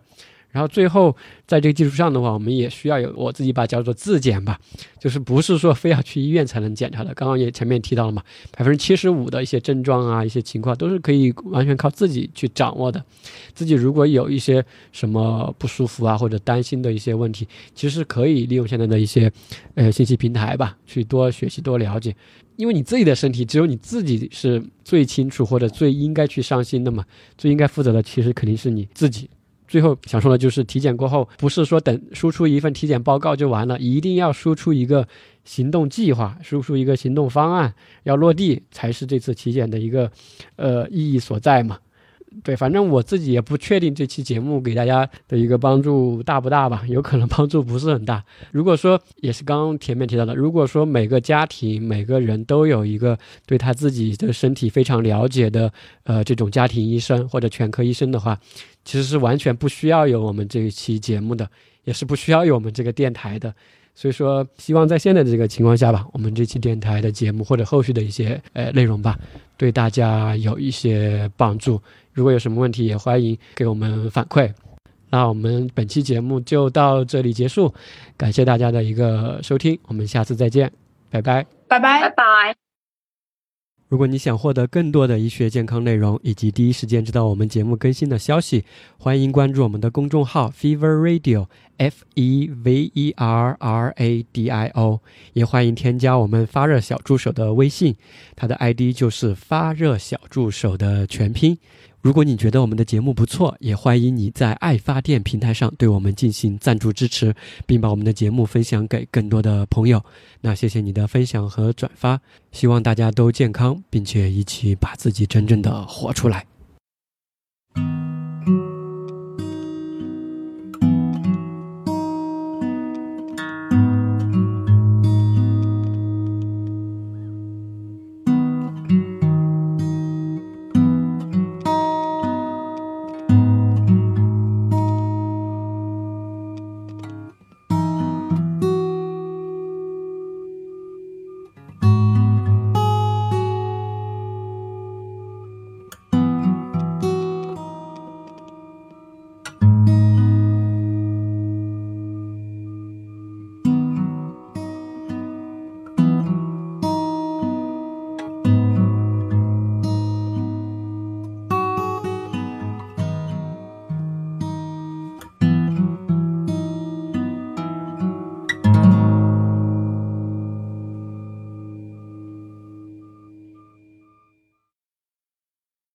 然后最后，在这个基础上的话，我们也需要有我自己把叫做自检吧，就是不是说非要去医院才能检查的。刚刚也前面提到了嘛，百分之七十五的一些症状啊，一些情况都是可以完全靠自己去掌握的。自己如果有一些什么不舒服啊，或者担心的一些问题，其实可以利用现在的一些呃信息平台吧，去多学习多了解。因为你自己的身体只有你自己是最清楚或者最应该去上心的嘛，最应该负责的其实肯定是你自己。最后想说的就是，体检过后不是说等输出一份体检报告就完了，一定要输出一个行动计划，输出一个行动方案，要落地才是这次体检的一个呃意义所在嘛。对，反正我自己也不确定这期节目给大家的一个帮助大不大吧，有可能帮助不是很大。如果说也是刚前面提到的，如果说每个家庭每个人都有一个对他自己的身体非常了解的呃这种家庭医生或者全科医生的话，其实是完全不需要有我们这一期节目的，也是不需要有我们这个电台的。所以说，希望在现在的这个情况下吧，我们这期电台的节目或者后续的一些呃内容吧，对大家有一些帮助。如果有什么问题，也欢迎给我们反馈。那我们本期节目就到这里结束，感谢大家的一个收听，我们下次再见，拜拜，拜拜，拜拜。如果你想获得更多的医学健康内容，以及第一时间知道我们节目更新的消息，欢迎关注我们的公众号 Fever Radio，F E V E R R A D I O，也欢迎添加我们发热小助手的微信，他的 ID 就是发热小助手的全拼。如果你觉得我们的节目不错，也欢迎你在爱发电平台上对我们进行赞助支持，并把我们的节目分享给更多的朋友。那谢谢你的分享和转发，希望大家都健康，并且一起把自己真正的活出来。